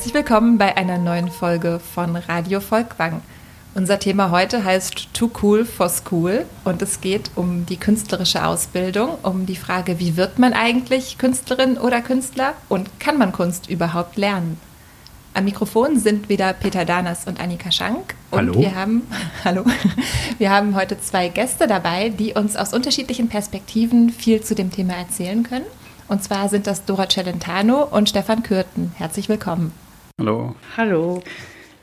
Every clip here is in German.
Herzlich willkommen bei einer neuen Folge von Radio Volkwang. Unser Thema heute heißt Too Cool for School und es geht um die künstlerische Ausbildung, um die Frage, wie wird man eigentlich Künstlerin oder Künstler und kann man Kunst überhaupt lernen? Am Mikrofon sind wieder Peter Danas und Annika Schank. Und hallo. Wir haben, hallo. Wir haben heute zwei Gäste dabei, die uns aus unterschiedlichen Perspektiven viel zu dem Thema erzählen können. Und zwar sind das Dora Celentano und Stefan Kürten. Herzlich willkommen. Hallo. Hallo.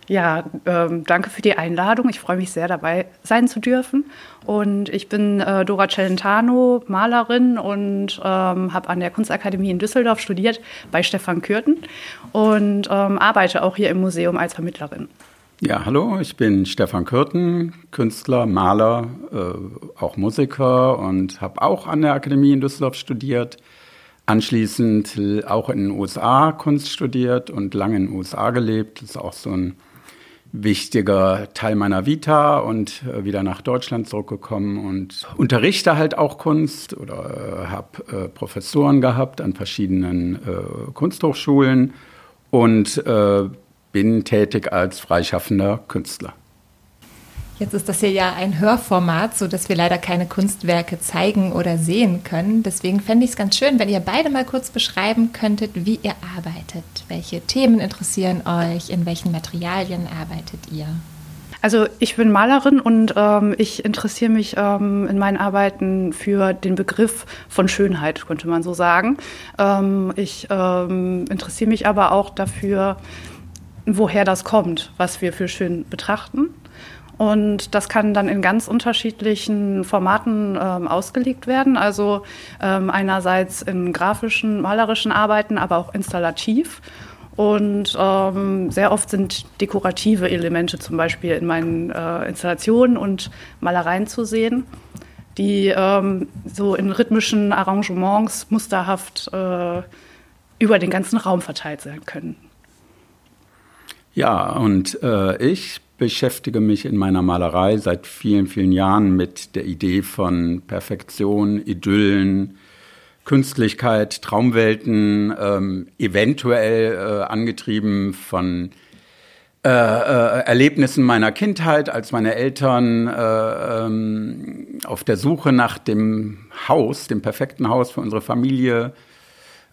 Ja, ähm, danke für die Einladung. Ich freue mich sehr, dabei sein zu dürfen. Und ich bin äh, Dora Celentano, Malerin und ähm, habe an der Kunstakademie in Düsseldorf studiert bei Stefan Kürten und ähm, arbeite auch hier im Museum als Vermittlerin. Ja, hallo, ich bin Stefan Kürten, Künstler, Maler, äh, auch Musiker und habe auch an der Akademie in Düsseldorf studiert. Anschließend auch in den USA Kunst studiert und lange in den USA gelebt. Das ist auch so ein wichtiger Teil meiner Vita und äh, wieder nach Deutschland zurückgekommen und unterrichte halt auch Kunst oder äh, habe äh, Professoren gehabt an verschiedenen Kunsthochschulen und bin tätig als freischaffender Künstler. Jetzt ist das hier ja ein Hörformat, so dass wir leider keine Kunstwerke zeigen oder sehen können. Deswegen fände ich es ganz schön, wenn ihr beide mal kurz beschreiben könntet, wie ihr arbeitet. Welche Themen interessieren euch? In welchen Materialien arbeitet ihr? Also ich bin Malerin und ähm, ich interessiere mich ähm, in meinen Arbeiten für den Begriff von Schönheit, könnte man so sagen. Ähm, ich ähm, interessiere mich aber auch dafür, woher das kommt, was wir für schön betrachten. Und das kann dann in ganz unterschiedlichen Formaten ähm, ausgelegt werden. Also ähm, einerseits in grafischen, malerischen Arbeiten, aber auch installativ. Und ähm, sehr oft sind dekorative Elemente zum Beispiel in meinen äh, Installationen und Malereien zu sehen, die ähm, so in rhythmischen Arrangements musterhaft äh, über den ganzen Raum verteilt sein können. Ja, und äh, ich beschäftige mich in meiner Malerei seit vielen, vielen Jahren mit der Idee von Perfektion, Idyllen, Künstlichkeit, Traumwelten, ähm, eventuell äh, angetrieben von äh, äh, Erlebnissen meiner Kindheit, als meine Eltern äh, ähm, auf der Suche nach dem Haus, dem perfekten Haus für unsere Familie,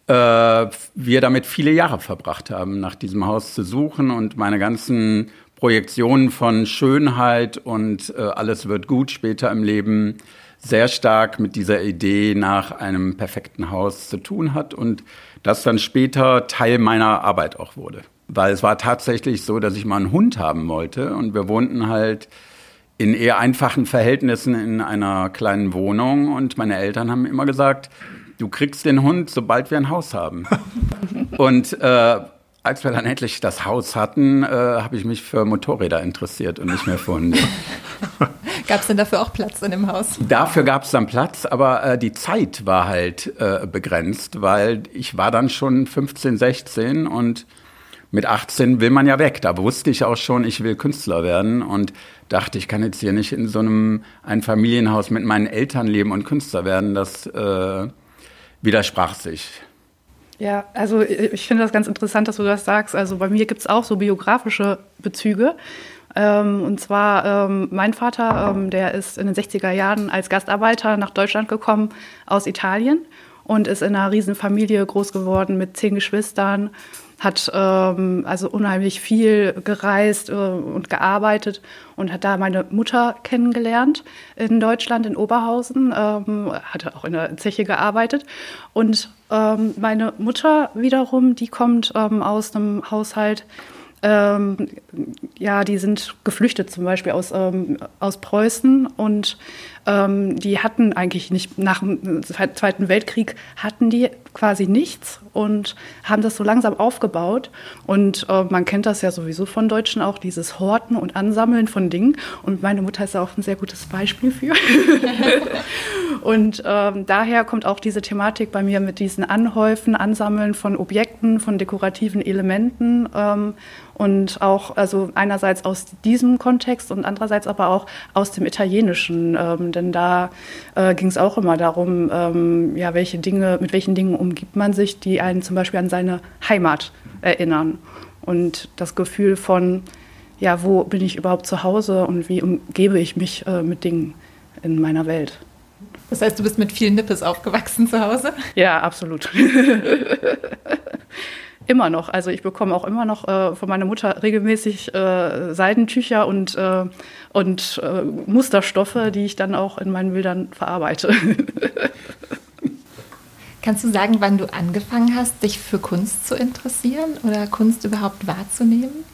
äh, wir damit viele Jahre verbracht haben, nach diesem Haus zu suchen und meine ganzen Projektionen von Schönheit und äh, alles wird gut später im Leben sehr stark mit dieser Idee nach einem perfekten Haus zu tun hat und das dann später Teil meiner Arbeit auch wurde. Weil es war tatsächlich so, dass ich mal einen Hund haben wollte und wir wohnten halt in eher einfachen Verhältnissen in einer kleinen Wohnung und meine Eltern haben immer gesagt, du kriegst den Hund, sobald wir ein Haus haben. und äh, als wir dann endlich das Haus hatten, äh, habe ich mich für Motorräder interessiert und nicht mehr für Hunde. gab es denn dafür auch Platz in dem Haus? Dafür gab es dann Platz, aber äh, die Zeit war halt äh, begrenzt, weil ich war dann schon 15, 16 und mit 18 will man ja weg. Da wusste ich auch schon, ich will Künstler werden und dachte, ich kann jetzt hier nicht in so einem ein Familienhaus mit meinen Eltern leben und Künstler werden. Das äh, widersprach sich. Ja, also ich finde das ganz interessant, dass du das sagst. Also bei mir gibt es auch so biografische Bezüge. Ähm, und zwar ähm, mein Vater, ähm, der ist in den 60er Jahren als Gastarbeiter nach Deutschland gekommen aus Italien und ist in einer Riesenfamilie groß geworden mit zehn Geschwistern hat ähm, also unheimlich viel gereist äh, und gearbeitet und hat da meine Mutter kennengelernt in Deutschland, in Oberhausen, ähm, hatte auch in der Zeche gearbeitet. Und ähm, meine Mutter wiederum, die kommt ähm, aus einem Haushalt, ähm, ja, die sind geflüchtet zum Beispiel aus, ähm, aus Preußen und ähm, die hatten eigentlich nicht, nach dem Zweiten Weltkrieg hatten die quasi nichts und haben das so langsam aufgebaut. Und äh, man kennt das ja sowieso von Deutschen auch, dieses Horten und Ansammeln von Dingen. Und meine Mutter ist da auch ein sehr gutes Beispiel für. und ähm, daher kommt auch diese Thematik bei mir mit diesen Anhäufen, Ansammeln von Objekten, von dekorativen Elementen. Ähm, und auch, also einerseits aus diesem Kontext und andererseits aber auch aus dem Italienischen, ähm, denn da äh, ging es auch immer darum, ähm, ja, welche Dinge, mit welchen Dingen umgibt man sich, die einen zum Beispiel an seine Heimat erinnern. Und das Gefühl von, ja, wo bin ich überhaupt zu Hause und wie umgebe ich mich äh, mit Dingen in meiner Welt. Das heißt, du bist mit vielen Nippes aufgewachsen zu Hause? Ja, absolut. immer noch. Also ich bekomme auch immer noch äh, von meiner Mutter regelmäßig äh, Seidentücher und, äh, und äh, Musterstoffe, die ich dann auch in meinen Bildern verarbeite. Kannst du sagen, wann du angefangen hast, dich für Kunst zu interessieren oder Kunst überhaupt wahrzunehmen?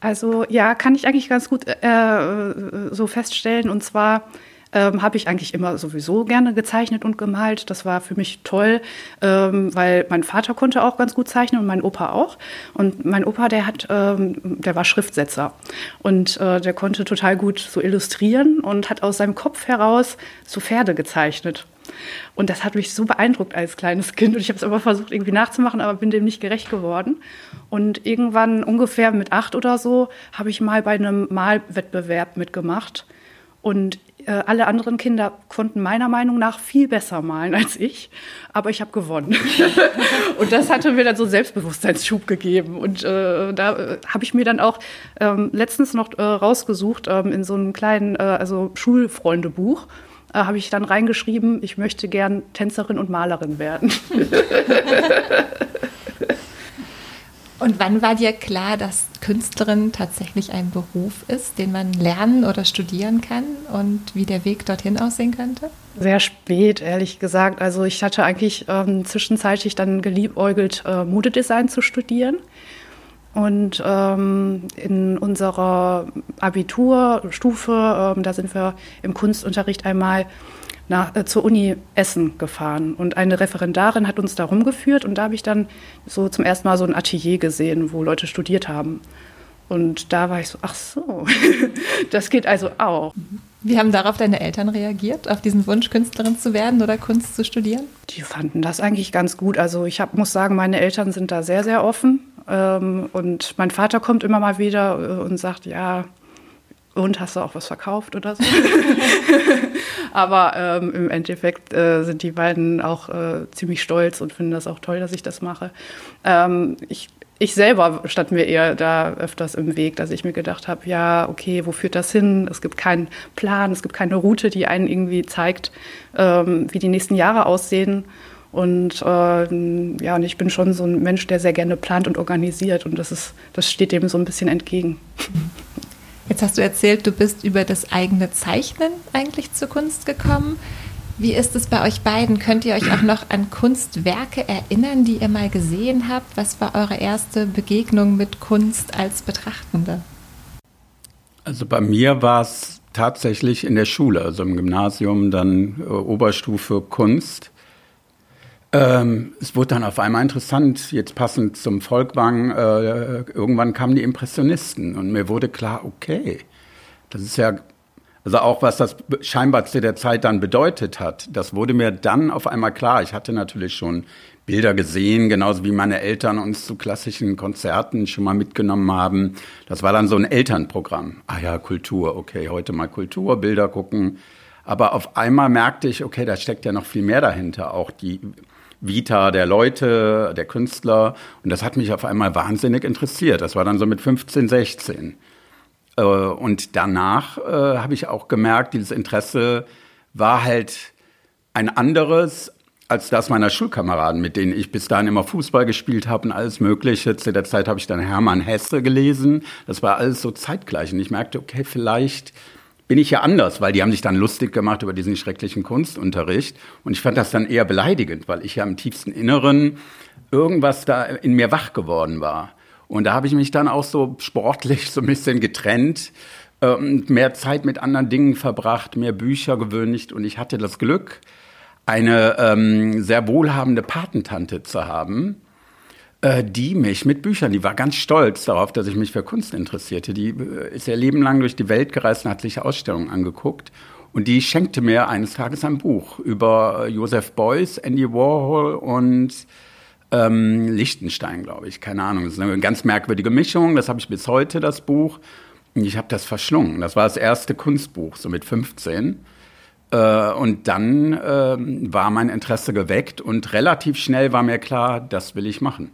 Also ja, kann ich eigentlich ganz gut äh, so feststellen. Und zwar ähm, habe ich eigentlich immer sowieso gerne gezeichnet und gemalt. Das war für mich toll, ähm, weil mein Vater konnte auch ganz gut zeichnen und mein Opa auch. Und mein Opa, der hat, ähm, der war Schriftsetzer und äh, der konnte total gut so illustrieren und hat aus seinem Kopf heraus so Pferde gezeichnet. Und das hat mich so beeindruckt als kleines Kind. Und ich habe es aber versucht, irgendwie nachzumachen, aber bin dem nicht gerecht geworden. Und irgendwann, ungefähr mit acht oder so, habe ich mal bei einem Malwettbewerb mitgemacht. Und alle anderen Kinder konnten meiner Meinung nach viel besser malen als ich, aber ich habe gewonnen. und das hatte mir dann so Selbstbewusstseinsschub gegeben. Und äh, da äh, habe ich mir dann auch ähm, letztens noch äh, rausgesucht ähm, in so einem kleinen, äh, also Schulfreundebuch äh, habe ich dann reingeschrieben, ich möchte gern Tänzerin und Malerin werden. Und wann war dir klar, dass Künstlerin tatsächlich ein Beruf ist, den man lernen oder studieren kann und wie der Weg dorthin aussehen könnte? Sehr spät, ehrlich gesagt. Also ich hatte eigentlich ähm, zwischenzeitlich dann geliebäugelt, äh, Modedesign zu studieren. Und ähm, in unserer Abiturstufe, ähm, da sind wir im Kunstunterricht einmal nach, äh, zur Uni Essen gefahren und eine Referendarin hat uns da rumgeführt und da habe ich dann so zum ersten Mal so ein Atelier gesehen, wo Leute studiert haben. Und da war ich so, ach so, das geht also auch. Wie haben darauf deine Eltern reagiert, auf diesen Wunsch, Künstlerin zu werden oder Kunst zu studieren? Die fanden das eigentlich ganz gut. Also ich hab, muss sagen, meine Eltern sind da sehr, sehr offen. Ähm, und mein Vater kommt immer mal wieder äh, und sagt, ja, und hast du auch was verkauft oder so? Aber ähm, im Endeffekt äh, sind die beiden auch äh, ziemlich stolz und finden das auch toll, dass ich das mache. Ähm, ich, ich selber stand mir eher da öfters im Weg, dass ich mir gedacht habe, ja, okay, wo führt das hin? Es gibt keinen Plan, es gibt keine Route, die einen irgendwie zeigt, ähm, wie die nächsten Jahre aussehen. Und ähm, ja, und ich bin schon so ein Mensch, der sehr gerne plant und organisiert und das ist, das steht dem so ein bisschen entgegen. Jetzt hast du erzählt, du bist über das eigene Zeichnen eigentlich zur Kunst gekommen. Wie ist es bei euch beiden? Könnt ihr euch auch noch an Kunstwerke erinnern, die ihr mal gesehen habt? Was war eure erste Begegnung mit Kunst als Betrachtende? Also bei mir war es tatsächlich in der Schule, also im Gymnasium, dann äh, Oberstufe Kunst. Ähm, es wurde dann auf einmal interessant, jetzt passend zum Volkwang, äh, irgendwann kamen die Impressionisten und mir wurde klar, okay, das ist ja, also auch was das scheinbar zu der Zeit dann bedeutet hat, das wurde mir dann auf einmal klar. Ich hatte natürlich schon Bilder gesehen, genauso wie meine Eltern uns zu klassischen Konzerten schon mal mitgenommen haben. Das war dann so ein Elternprogramm. Ah ja, Kultur, okay, heute mal Kultur, Bilder gucken. Aber auf einmal merkte ich, okay, da steckt ja noch viel mehr dahinter. Auch die Vita der Leute, der Künstler. Und das hat mich auf einmal wahnsinnig interessiert. Das war dann so mit 15, 16. Äh, und danach äh, habe ich auch gemerkt, dieses Interesse war halt ein anderes als das meiner Schulkameraden, mit denen ich bis dahin immer Fußball gespielt habe und alles Mögliche. Zu der Zeit habe ich dann Hermann Hesse gelesen. Das war alles so zeitgleich. Und ich merkte, okay, vielleicht bin ich ja anders, weil die haben sich dann lustig gemacht über diesen schrecklichen Kunstunterricht. Und ich fand das dann eher beleidigend, weil ich ja im tiefsten Inneren irgendwas da in mir wach geworden war. Und da habe ich mich dann auch so sportlich so ein bisschen getrennt ähm, mehr Zeit mit anderen Dingen verbracht, mehr Bücher gewöhnt. Und ich hatte das Glück, eine ähm, sehr wohlhabende Patentante zu haben, äh, die mich mit Büchern, die war ganz stolz darauf, dass ich mich für Kunst interessierte. Die äh, ist ihr Leben lang durch die Welt gereist und hat sich Ausstellungen angeguckt. Und die schenkte mir eines Tages ein Buch über äh, Joseph Beuys, Andy Warhol und ähm, Lichtenstein, glaube ich. Keine Ahnung. Das ist eine ganz merkwürdige Mischung. Das habe ich bis heute, das Buch. Und ich habe das verschlungen. Das war das erste Kunstbuch, so mit 15. Äh, und dann äh, war mein Interesse geweckt und relativ schnell war mir klar, das will ich machen.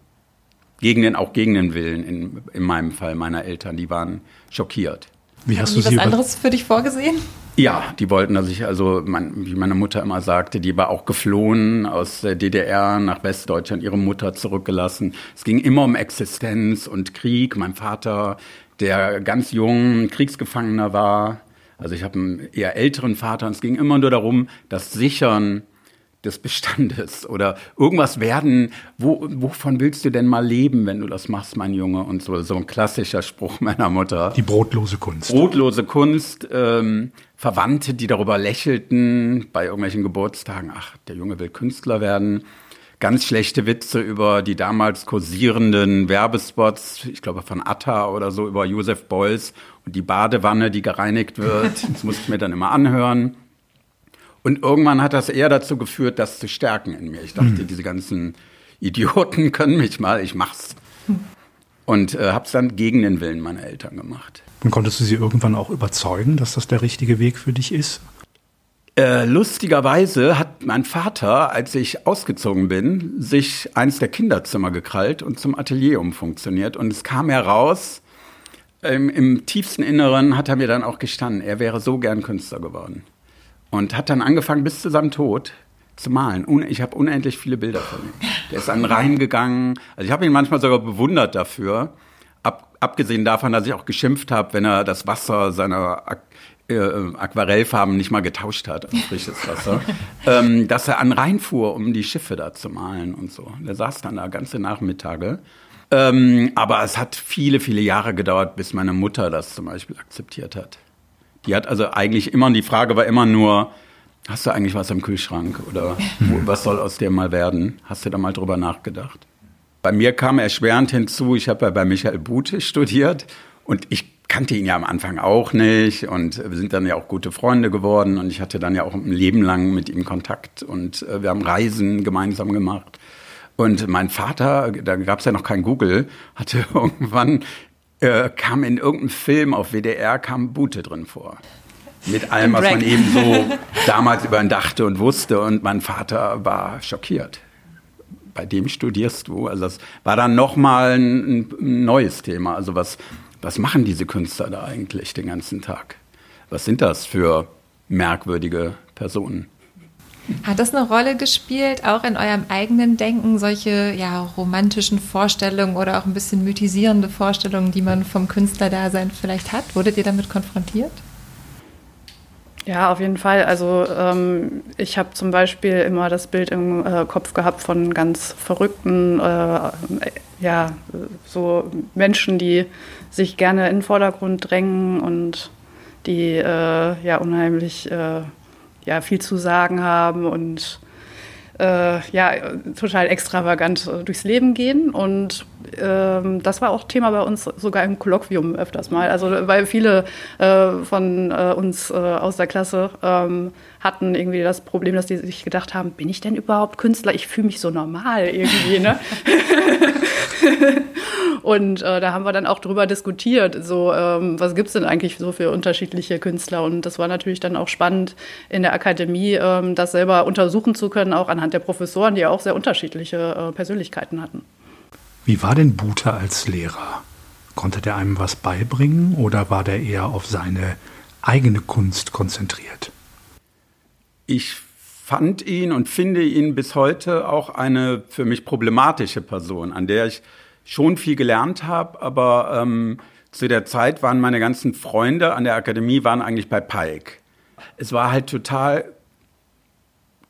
Gegen den, auch gegen den Willen in, in meinem Fall meiner Eltern. Die waren schockiert. Wie hast Haben du die was anderes für dich vorgesehen? Ja, die wollten, dass ich, also mein, wie meine Mutter immer sagte, die war auch geflohen aus der DDR nach Westdeutschland, ihre Mutter zurückgelassen. Es ging immer um Existenz und Krieg. Mein Vater, der ganz jung Kriegsgefangener war, also ich habe einen eher älteren Vater und es ging immer nur darum, das Sichern des Bestandes oder irgendwas werden, wo, wovon willst du denn mal leben, wenn du das machst, mein Junge? Und so, so ein klassischer Spruch meiner Mutter. Die brotlose Kunst. Brotlose Kunst, ähm, Verwandte, die darüber lächelten bei irgendwelchen Geburtstagen, ach, der Junge will Künstler werden. Ganz schlechte Witze über die damals kursierenden Werbespots, ich glaube von Atta oder so, über Josef Beuys und die Badewanne, die gereinigt wird. Das musste ich mir dann immer anhören. Und irgendwann hat das eher dazu geführt, das zu stärken in mir. Ich dachte, mhm. diese ganzen Idioten können mich mal, ich mach's. Und äh, hab's dann gegen den Willen meiner Eltern gemacht. Und konntest du sie irgendwann auch überzeugen, dass das der richtige Weg für dich ist? Äh, lustigerweise hat mein Vater, als ich ausgezogen bin, sich eins der Kinderzimmer gekrallt und zum Atelier umfunktioniert. Und es kam heraus, im, im tiefsten Inneren hat er mir dann auch gestanden, er wäre so gern Künstler geworden. Und hat dann angefangen bis zu seinem Tod zu malen. Ich habe unendlich viele Bilder von ihm. Der ist an den Rhein gegangen. Also ich habe ihn manchmal sogar bewundert dafür. Ab, abgesehen davon, dass ich auch geschimpft habe, wenn er das Wasser seiner äh, Aquarellfarben nicht mal getauscht hat, also frisches Wasser, ähm, dass er an Rhein fuhr, um die Schiffe da zu malen und so. Der saß dann da ganze Nachmittage. Ähm, aber es hat viele, viele Jahre gedauert, bis meine Mutter das zum Beispiel akzeptiert hat. Die hat also eigentlich immer, die Frage war immer nur, hast du eigentlich was im Kühlschrank oder was soll aus dir mal werden? Hast du da mal drüber nachgedacht? Bei mir kam erschwerend hinzu, ich habe ja bei Michael Bute studiert und ich kannte ihn ja am Anfang auch nicht und wir sind dann ja auch gute Freunde geworden und ich hatte dann ja auch ein Leben lang mit ihm Kontakt und äh, wir haben Reisen gemeinsam gemacht. Und mein Vater, da gab es ja noch kein Google, hatte irgendwann äh, kam in irgendeinem Film auf WDR, kam Bute drin vor. Mit allem, was man eben so damals über ihn dachte und wusste. Und mein Vater war schockiert. Bei dem studierst du. Also das war dann nochmal ein, ein neues Thema. Also was, was machen diese Künstler da eigentlich den ganzen Tag? Was sind das für merkwürdige Personen? Hat das eine Rolle gespielt, auch in eurem eigenen Denken, solche ja, romantischen Vorstellungen oder auch ein bisschen mythisierende Vorstellungen, die man vom Künstlerdasein vielleicht hat? Wurdet ihr damit konfrontiert? Ja, auf jeden Fall. Also ähm, ich habe zum Beispiel immer das Bild im äh, Kopf gehabt von ganz verrückten, äh, ja, so Menschen, die sich gerne in den Vordergrund drängen und die äh, ja unheimlich äh, ja, viel zu sagen haben und äh, ja, total extravagant äh, durchs Leben gehen. Und ähm, das war auch Thema bei uns sogar im Kolloquium öfters mal. Also weil viele äh, von äh, uns äh, aus der Klasse ähm, hatten irgendwie das Problem, dass die sich gedacht haben, bin ich denn überhaupt Künstler? Ich fühle mich so normal irgendwie. Ne? Und äh, da haben wir dann auch drüber diskutiert, so ähm, was gibt es denn eigentlich so für unterschiedliche Künstler? Und das war natürlich dann auch spannend in der Akademie, ähm, das selber untersuchen zu können, auch anhand der Professoren, die ja auch sehr unterschiedliche äh, Persönlichkeiten hatten. Wie war denn Bute als Lehrer? Konnte der einem was beibringen oder war der eher auf seine eigene Kunst konzentriert? Ich fand ihn und finde ihn bis heute auch eine für mich problematische Person, an der ich schon viel gelernt habe, aber ähm, zu der Zeit waren meine ganzen Freunde an der Akademie waren eigentlich bei Pike. Es war halt total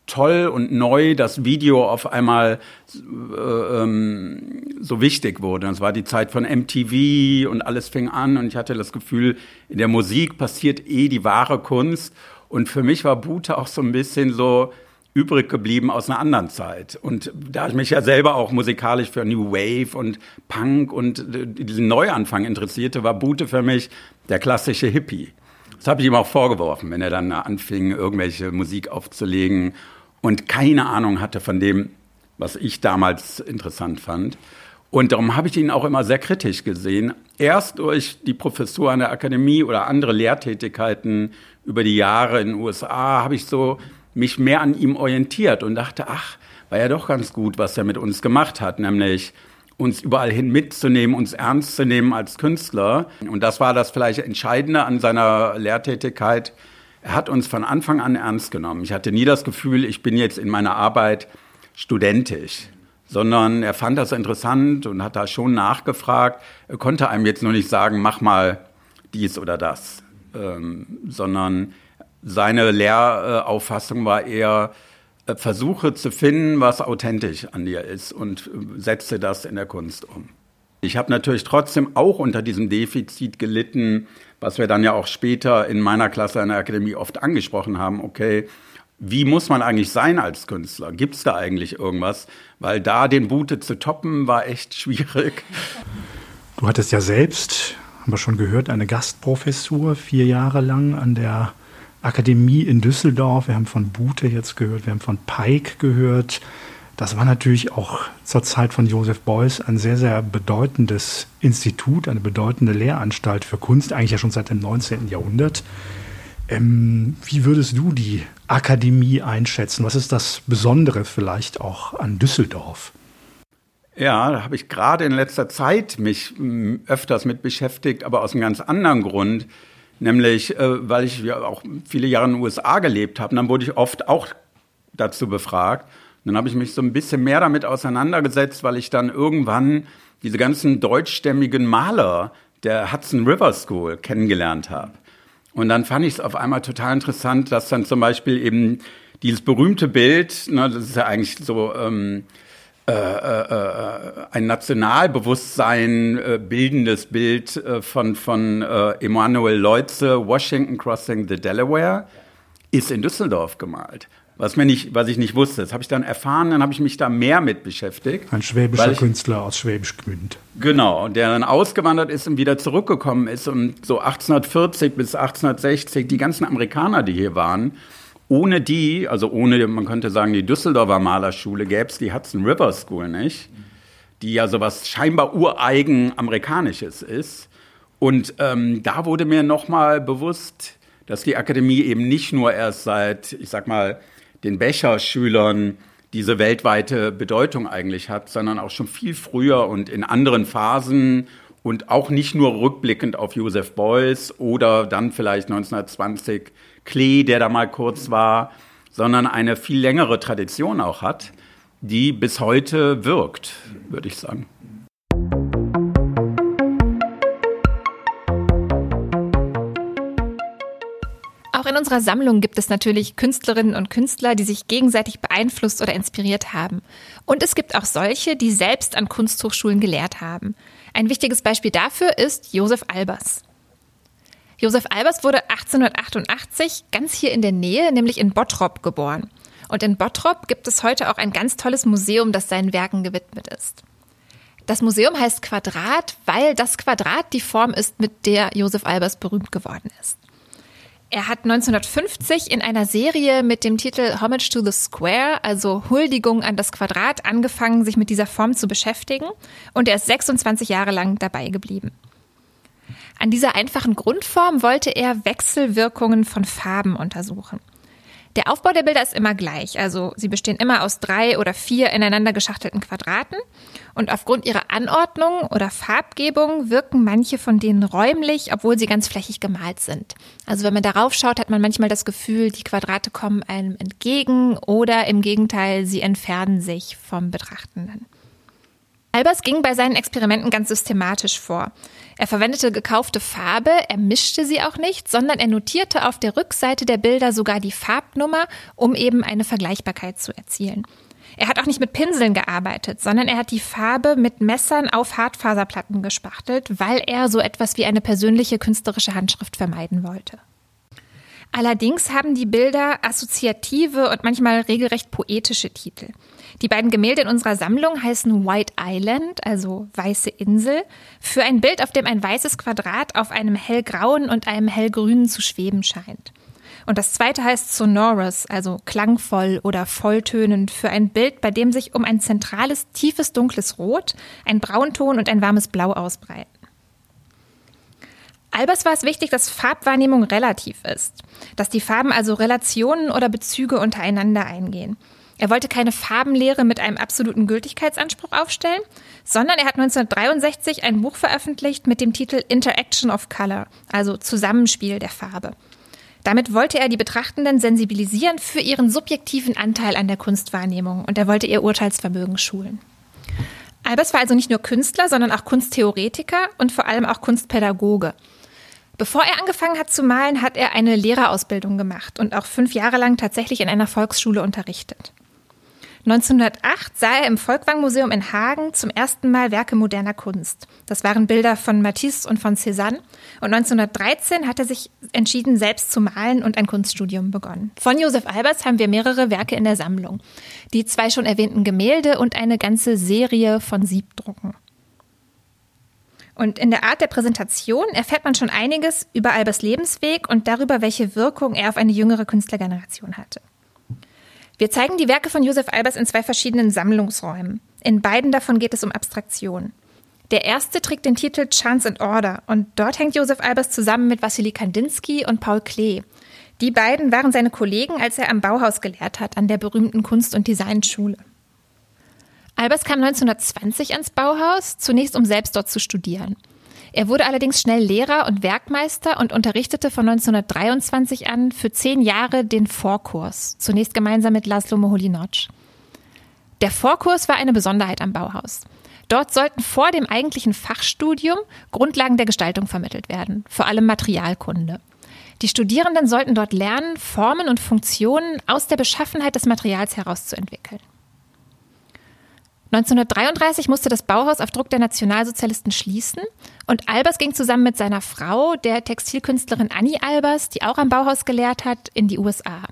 toll und neu, dass Video auf einmal äh, ähm, so wichtig wurde. Es war die Zeit von MTV und alles fing an und ich hatte das Gefühl, in der Musik passiert eh die wahre Kunst. Und für mich war Bute auch so ein bisschen so, übrig geblieben aus einer anderen Zeit. Und da ich mich ja selber auch musikalisch für New Wave und Punk und äh, diesen Neuanfang interessierte, war Bute für mich der klassische Hippie. Das habe ich ihm auch vorgeworfen, wenn er dann anfing, irgendwelche Musik aufzulegen und keine Ahnung hatte von dem, was ich damals interessant fand. Und darum habe ich ihn auch immer sehr kritisch gesehen. Erst durch die Professur an der Akademie oder andere Lehrtätigkeiten über die Jahre in den USA habe ich so mich mehr an ihm orientiert und dachte, ach, war ja doch ganz gut, was er mit uns gemacht hat, nämlich uns überall hin mitzunehmen, uns ernst zu nehmen als Künstler. Und das war das vielleicht Entscheidende an seiner Lehrtätigkeit. Er hat uns von Anfang an ernst genommen. Ich hatte nie das Gefühl, ich bin jetzt in meiner Arbeit studentisch, sondern er fand das interessant und hat da schon nachgefragt. Er konnte einem jetzt nur nicht sagen, mach mal dies oder das, ähm, sondern seine Lehrauffassung war eher, äh, versuche zu finden, was authentisch an dir ist und äh, setze das in der Kunst um. Ich habe natürlich trotzdem auch unter diesem Defizit gelitten, was wir dann ja auch später in meiner Klasse an der Akademie oft angesprochen haben. Okay, wie muss man eigentlich sein als Künstler? Gibt es da eigentlich irgendwas? Weil da den Bute zu toppen war echt schwierig. Du hattest ja selbst, haben wir schon gehört, eine Gastprofessur vier Jahre lang an der Akademie in Düsseldorf. Wir haben von Bute jetzt gehört, wir haben von Pike gehört. Das war natürlich auch zur Zeit von Joseph Beuys ein sehr, sehr bedeutendes Institut, eine bedeutende Lehranstalt für Kunst, eigentlich ja schon seit dem 19. Jahrhundert. Ähm, wie würdest du die Akademie einschätzen? Was ist das Besondere vielleicht auch an Düsseldorf? Ja, da habe ich gerade in letzter Zeit mich hm, öfters mit beschäftigt, aber aus einem ganz anderen Grund. Nämlich, äh, weil ich ja auch viele Jahre in den USA gelebt habe. Dann wurde ich oft auch dazu befragt. Und dann habe ich mich so ein bisschen mehr damit auseinandergesetzt, weil ich dann irgendwann diese ganzen deutschstämmigen Maler der Hudson River School kennengelernt habe. Und dann fand ich es auf einmal total interessant, dass dann zum Beispiel eben dieses berühmte Bild, ne, das ist ja eigentlich so ähm, äh, äh, äh, ein Nationalbewusstsein äh, bildendes Bild von, von Emanuel Leutze, Washington Crossing the Delaware, ist in Düsseldorf gemalt. Was, mir nicht, was ich nicht wusste. Das habe ich dann erfahren, dann habe ich mich da mehr mit beschäftigt. Ein schwäbischer ich, Künstler aus Schwäbisch Gmünd. Genau, der dann ausgewandert ist und wieder zurückgekommen ist. Und so 1840 bis 1860, die ganzen Amerikaner, die hier waren, ohne die, also ohne, man könnte sagen, die Düsseldorfer Malerschule, gäbe es die Hudson River School nicht, die ja sowas scheinbar ureigen Amerikanisches ist. Und ähm, da wurde mir nochmal bewusst, dass die Akademie eben nicht nur erst seit, ich sag mal, den Becher-Schülern diese weltweite Bedeutung eigentlich hat, sondern auch schon viel früher und in anderen Phasen und auch nicht nur rückblickend auf Joseph Beuys oder dann vielleicht 1920 Klee, der da mal kurz war, sondern eine viel längere Tradition auch hat, die bis heute wirkt, würde ich sagen. Auch in unserer Sammlung gibt es natürlich Künstlerinnen und Künstler, die sich gegenseitig beeinflusst oder inspiriert haben. Und es gibt auch solche, die selbst an Kunsthochschulen gelehrt haben. Ein wichtiges Beispiel dafür ist Josef Albers. Josef Albers wurde 1888 ganz hier in der Nähe, nämlich in Bottrop, geboren. Und in Bottrop gibt es heute auch ein ganz tolles Museum, das seinen Werken gewidmet ist. Das Museum heißt Quadrat, weil das Quadrat die Form ist, mit der Josef Albers berühmt geworden ist. Er hat 1950 in einer Serie mit dem Titel Homage to the Square, also Huldigung an das Quadrat, angefangen, sich mit dieser Form zu beschäftigen und er ist 26 Jahre lang dabei geblieben. An dieser einfachen Grundform wollte er Wechselwirkungen von Farben untersuchen. Der Aufbau der Bilder ist immer gleich, also sie bestehen immer aus drei oder vier ineinander geschachtelten Quadraten und aufgrund ihrer Anordnung oder Farbgebung wirken manche von denen räumlich, obwohl sie ganz flächig gemalt sind. Also wenn man darauf schaut, hat man manchmal das Gefühl, die Quadrate kommen einem entgegen oder im Gegenteil, sie entfernen sich vom Betrachtenden. Albers ging bei seinen Experimenten ganz systematisch vor. Er verwendete gekaufte Farbe, er mischte sie auch nicht, sondern er notierte auf der Rückseite der Bilder sogar die Farbnummer, um eben eine Vergleichbarkeit zu erzielen. Er hat auch nicht mit Pinseln gearbeitet, sondern er hat die Farbe mit Messern auf Hartfaserplatten gespachtelt, weil er so etwas wie eine persönliche künstlerische Handschrift vermeiden wollte. Allerdings haben die Bilder assoziative und manchmal regelrecht poetische Titel. Die beiden Gemälde in unserer Sammlung heißen White Island, also weiße Insel, für ein Bild, auf dem ein weißes Quadrat auf einem hellgrauen und einem hellgrünen zu schweben scheint. Und das zweite heißt Sonorous, also klangvoll oder volltönend, für ein Bild, bei dem sich um ein zentrales, tiefes, dunkles Rot, ein Braunton und ein warmes Blau ausbreiten. Albers war es wichtig, dass Farbwahrnehmung relativ ist, dass die Farben also Relationen oder Bezüge untereinander eingehen. Er wollte keine Farbenlehre mit einem absoluten Gültigkeitsanspruch aufstellen, sondern er hat 1963 ein Buch veröffentlicht mit dem Titel Interaction of Color, also Zusammenspiel der Farbe. Damit wollte er die Betrachtenden sensibilisieren für ihren subjektiven Anteil an der Kunstwahrnehmung und er wollte ihr Urteilsvermögen schulen. Albers war also nicht nur Künstler, sondern auch Kunsttheoretiker und vor allem auch Kunstpädagoge. Bevor er angefangen hat zu malen, hat er eine Lehrerausbildung gemacht und auch fünf Jahre lang tatsächlich in einer Volksschule unterrichtet. 1908 sah er im Volkwang Museum in Hagen zum ersten Mal Werke moderner Kunst. Das waren Bilder von Matisse und von Cézanne. Und 1913 hat er sich entschieden, selbst zu malen und ein Kunststudium begonnen. Von Josef Albers haben wir mehrere Werke in der Sammlung. Die zwei schon erwähnten Gemälde und eine ganze Serie von Siebdrucken. Und in der Art der Präsentation erfährt man schon einiges über Albers Lebensweg und darüber, welche Wirkung er auf eine jüngere Künstlergeneration hatte. Wir zeigen die Werke von Josef Albers in zwei verschiedenen Sammlungsräumen. In beiden davon geht es um Abstraktion. Der erste trägt den Titel Chance and Order und dort hängt Josef Albers zusammen mit Wassily Kandinsky und Paul Klee. Die beiden waren seine Kollegen, als er am Bauhaus gelehrt hat, an der berühmten Kunst- und Designschule. Albers kam 1920 ans Bauhaus, zunächst um selbst dort zu studieren. Er wurde allerdings schnell Lehrer und Werkmeister und unterrichtete von 1923 an für zehn Jahre den Vorkurs, zunächst gemeinsam mit Laszlo Moholy-Nagy. Der Vorkurs war eine Besonderheit am Bauhaus. Dort sollten vor dem eigentlichen Fachstudium Grundlagen der Gestaltung vermittelt werden, vor allem Materialkunde. Die Studierenden sollten dort lernen, Formen und Funktionen aus der Beschaffenheit des Materials herauszuentwickeln. 1933 musste das Bauhaus auf Druck der Nationalsozialisten schließen und Albers ging zusammen mit seiner Frau, der Textilkünstlerin Annie Albers, die auch am Bauhaus gelehrt hat, in die USA.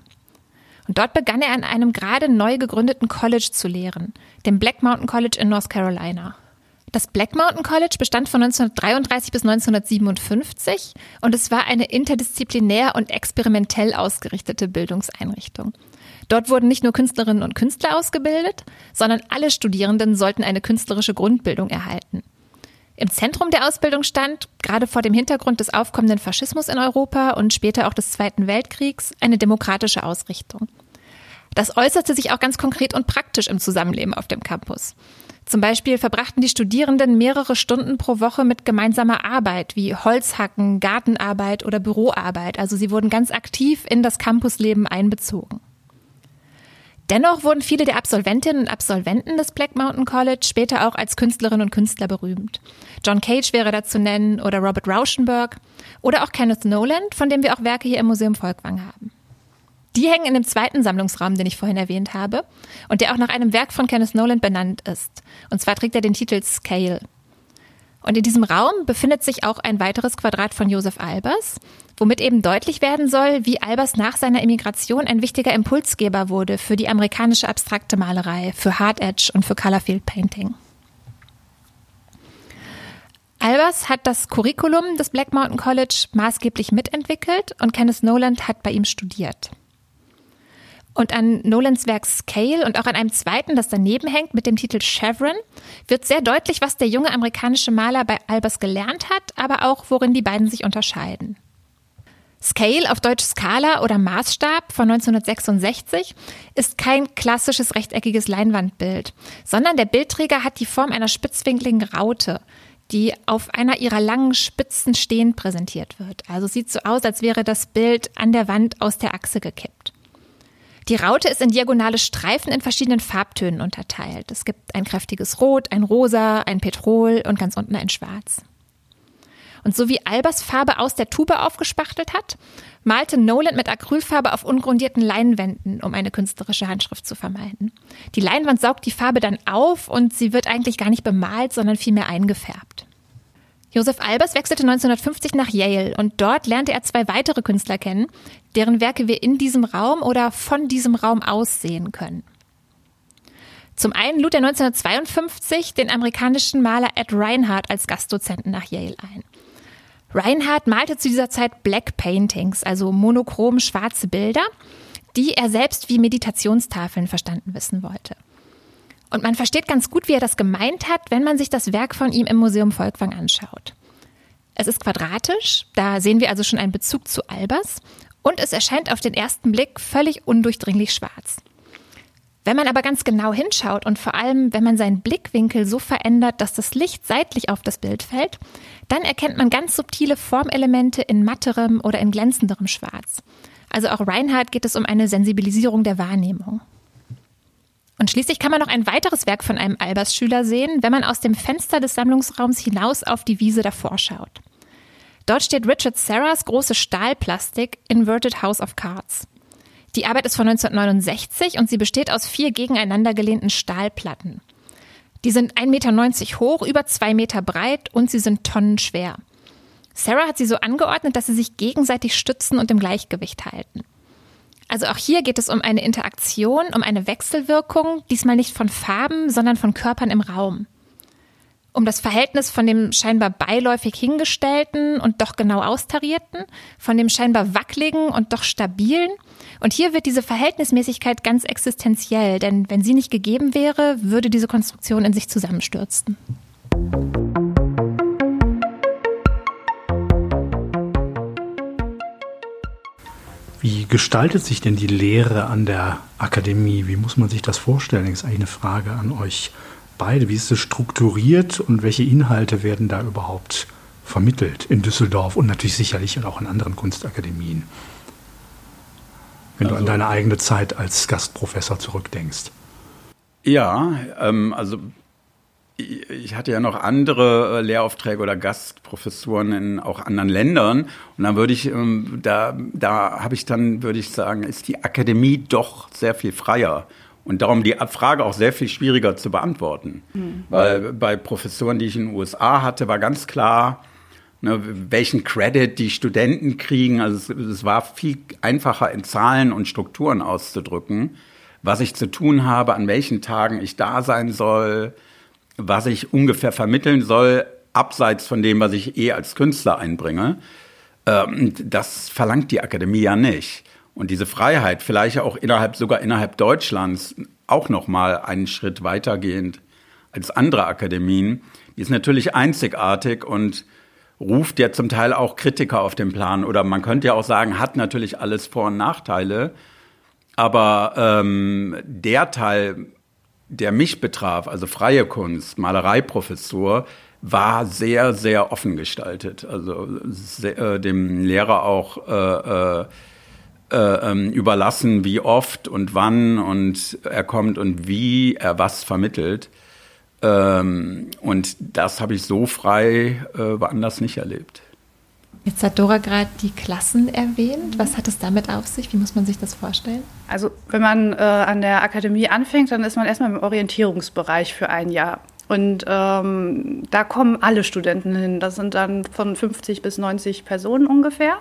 Und dort begann er an einem gerade neu gegründeten College zu lehren, dem Black Mountain College in North Carolina. Das Black Mountain College bestand von 1933 bis 1957 und es war eine interdisziplinär und experimentell ausgerichtete Bildungseinrichtung. Dort wurden nicht nur Künstlerinnen und Künstler ausgebildet, sondern alle Studierenden sollten eine künstlerische Grundbildung erhalten. Im Zentrum der Ausbildung stand, gerade vor dem Hintergrund des aufkommenden Faschismus in Europa und später auch des Zweiten Weltkriegs, eine demokratische Ausrichtung. Das äußerte sich auch ganz konkret und praktisch im Zusammenleben auf dem Campus. Zum Beispiel verbrachten die Studierenden mehrere Stunden pro Woche mit gemeinsamer Arbeit wie Holzhacken, Gartenarbeit oder Büroarbeit. Also sie wurden ganz aktiv in das Campusleben einbezogen. Dennoch wurden viele der Absolventinnen und Absolventen des Black Mountain College später auch als Künstlerinnen und Künstler berühmt. John Cage wäre da zu nennen oder Robert Rauschenberg oder auch Kenneth Noland, von dem wir auch Werke hier im Museum Volkwang haben. Die hängen in dem zweiten Sammlungsraum, den ich vorhin erwähnt habe und der auch nach einem Werk von Kenneth Noland benannt ist. Und zwar trägt er den Titel Scale. Und in diesem Raum befindet sich auch ein weiteres Quadrat von Josef Albers, womit eben deutlich werden soll, wie Albers nach seiner Emigration ein wichtiger Impulsgeber wurde für die amerikanische abstrakte Malerei, für Hard Edge und für Colorfield Painting. Albers hat das Curriculum des Black Mountain College maßgeblich mitentwickelt und Kenneth Noland hat bei ihm studiert. Und an Nolans Werk Scale und auch an einem zweiten, das daneben hängt, mit dem Titel Chevron, wird sehr deutlich, was der junge amerikanische Maler bei Albers gelernt hat, aber auch worin die beiden sich unterscheiden. Scale auf Deutsch Skala oder Maßstab von 1966 ist kein klassisches rechteckiges Leinwandbild, sondern der Bildträger hat die Form einer spitzwinkligen Raute, die auf einer ihrer langen Spitzen stehend präsentiert wird. Also sieht so aus, als wäre das Bild an der Wand aus der Achse gekippt. Die Raute ist in diagonale Streifen in verschiedenen Farbtönen unterteilt. Es gibt ein kräftiges Rot, ein Rosa, ein Petrol und ganz unten ein Schwarz. Und so wie Albers Farbe aus der Tube aufgespachtelt hat, malte Nolan mit Acrylfarbe auf ungrundierten Leinwänden, um eine künstlerische Handschrift zu vermeiden. Die Leinwand saugt die Farbe dann auf und sie wird eigentlich gar nicht bemalt, sondern vielmehr eingefärbt. Josef Albers wechselte 1950 nach Yale und dort lernte er zwei weitere Künstler kennen, deren Werke wir in diesem Raum oder von diesem Raum aus sehen können. Zum einen lud er 1952 den amerikanischen Maler Ed Reinhardt als Gastdozenten nach Yale ein. Reinhardt malte zu dieser Zeit Black Paintings, also monochrom schwarze Bilder, die er selbst wie Meditationstafeln verstanden wissen wollte. Und man versteht ganz gut, wie er das gemeint hat, wenn man sich das Werk von ihm im Museum Volkwang anschaut. Es ist quadratisch, da sehen wir also schon einen Bezug zu Albers, und es erscheint auf den ersten Blick völlig undurchdringlich schwarz. Wenn man aber ganz genau hinschaut und vor allem, wenn man seinen Blickwinkel so verändert, dass das Licht seitlich auf das Bild fällt, dann erkennt man ganz subtile Formelemente in matterem oder in glänzenderem Schwarz. Also auch Reinhardt geht es um eine Sensibilisierung der Wahrnehmung. Und schließlich kann man noch ein weiteres Werk von einem Albers-Schüler sehen, wenn man aus dem Fenster des Sammlungsraums hinaus auf die Wiese davor schaut. Dort steht Richard Serras große Stahlplastik Inverted House of Cards. Die Arbeit ist von 1969 und sie besteht aus vier gegeneinander gelehnten Stahlplatten. Die sind 1,90 Meter hoch, über zwei Meter breit und sie sind tonnenschwer. Sarah hat sie so angeordnet, dass sie sich gegenseitig stützen und im Gleichgewicht halten. Also auch hier geht es um eine Interaktion, um eine Wechselwirkung, diesmal nicht von Farben, sondern von Körpern im Raum um das Verhältnis von dem scheinbar beiläufig hingestellten und doch genau austarierten, von dem scheinbar wackeligen und doch stabilen. Und hier wird diese Verhältnismäßigkeit ganz existenziell, denn wenn sie nicht gegeben wäre, würde diese Konstruktion in sich zusammenstürzen. Wie gestaltet sich denn die Lehre an der Akademie? Wie muss man sich das vorstellen? Das ist eigentlich eine Frage an euch beide. Wie ist es strukturiert und welche Inhalte werden da überhaupt vermittelt in Düsseldorf und natürlich sicherlich auch in anderen Kunstakademien? Wenn also, du an also deine eigene Zeit als Gastprofessor zurückdenkst. Ja, ähm, also ich hatte ja noch andere äh, Lehraufträge oder Gastprofessuren in auch anderen Ländern und dann würde ich ähm, da da habe ich dann würde ich sagen ist die Akademie doch sehr viel freier und darum die Frage auch sehr viel schwieriger zu beantworten. Mhm. Weil bei Professoren, die ich in den USA hatte, war ganz klar, ne, welchen Credit die Studenten kriegen. Also es, es, war viel einfacher in Zahlen und Strukturen auszudrücken, was ich zu tun habe, an welchen Tagen ich da sein soll, was ich ungefähr vermitteln soll, abseits von dem, was ich eh als Künstler einbringe. Ähm, das verlangt die Akademie ja nicht. Und diese Freiheit, vielleicht auch innerhalb, sogar innerhalb Deutschlands, auch noch mal einen Schritt weitergehend als andere Akademien, die ist natürlich einzigartig und ruft ja zum Teil auch Kritiker auf den Plan. Oder man könnte ja auch sagen, hat natürlich alles Vor- und Nachteile. Aber ähm, der Teil, der mich betraf, also freie Kunst, Malereiprofessur, war sehr, sehr offen gestaltet. Also sehr, äh, dem Lehrer auch äh, äh, äh, ähm, überlassen, wie oft und wann und er kommt und wie er was vermittelt. Ähm, und das habe ich so frei äh, woanders nicht erlebt. Jetzt hat Dora gerade die Klassen erwähnt. Was hat es damit auf sich? Wie muss man sich das vorstellen? Also wenn man äh, an der Akademie anfängt, dann ist man erstmal im Orientierungsbereich für ein Jahr. Und ähm, da kommen alle Studenten hin. Das sind dann von 50 bis 90 Personen ungefähr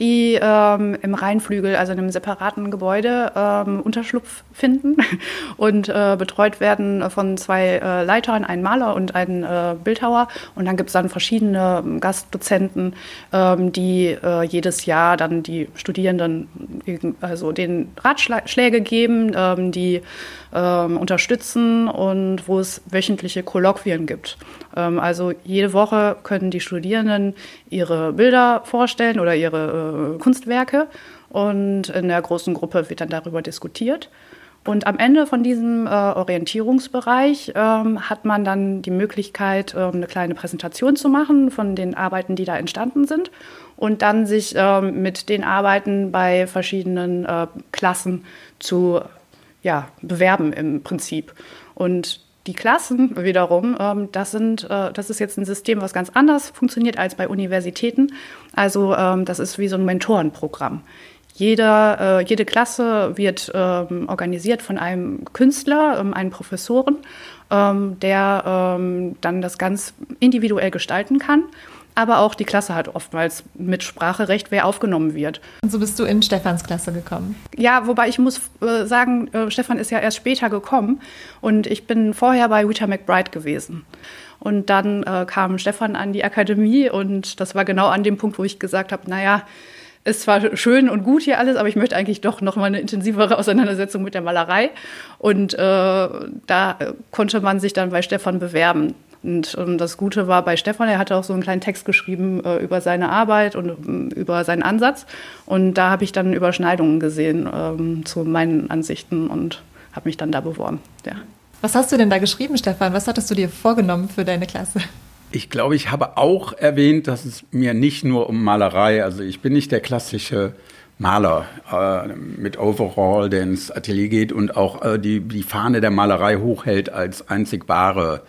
die ähm, im Rheinflügel, also in einem separaten Gebäude, ähm, Unterschlupf finden und äh, betreut werden von zwei äh, Leitern, einen Maler und einen äh, Bildhauer. Und dann gibt es dann verschiedene Gastdozenten, ähm, die äh, jedes Jahr dann die Studierenden also den Ratschläge geben, ähm, die ähm, unterstützen und wo es wöchentliche Kolloquien gibt. Ähm, also jede Woche können die Studierenden ihre Bilder vorstellen oder ihre äh, Kunstwerke und in der großen Gruppe wird dann darüber diskutiert. Und am Ende von diesem äh, Orientierungsbereich ähm, hat man dann die Möglichkeit, ähm, eine kleine Präsentation zu machen von den Arbeiten, die da entstanden sind und dann sich ähm, mit den Arbeiten bei verschiedenen äh, Klassen zu ja, bewerben im Prinzip. Und die Klassen wiederum, ähm, das, sind, äh, das ist jetzt ein System, was ganz anders funktioniert als bei Universitäten. Also ähm, das ist wie so ein Mentorenprogramm. Jeder, äh, jede Klasse wird ähm, organisiert von einem Künstler, ähm, einem Professoren, ähm, der ähm, dann das ganz individuell gestalten kann aber auch die Klasse hat oftmals Mitspracherecht, wer aufgenommen wird. Und so bist du in Stefans Klasse gekommen? Ja, wobei ich muss äh, sagen, äh, Stefan ist ja erst später gekommen und ich bin vorher bei Rita McBride gewesen. Und dann äh, kam Stefan an die Akademie und das war genau an dem Punkt, wo ich gesagt habe, naja, ist zwar schön und gut hier alles, aber ich möchte eigentlich doch noch mal eine intensivere Auseinandersetzung mit der Malerei. Und äh, da konnte man sich dann bei Stefan bewerben. Und, und, das Gute war bei Stefan, er hatte auch so einen kleinen Text geschrieben äh, über seine Arbeit und äh, über seinen Ansatz. Und da habe ich dann Überschneidungen gesehen ähm, zu meinen Ansichten und habe mich dann da beworben. Ja. Was hast du denn da geschrieben, Stefan? Was hattest du dir vorgenommen für deine Klasse? Ich glaube, ich habe auch erwähnt, dass es mir nicht nur um Malerei, also ich bin nicht der klassische Maler äh, mit Overall, der ins Atelier geht und auch äh, die, die Fahne der Malerei hochhält als einzig wahre,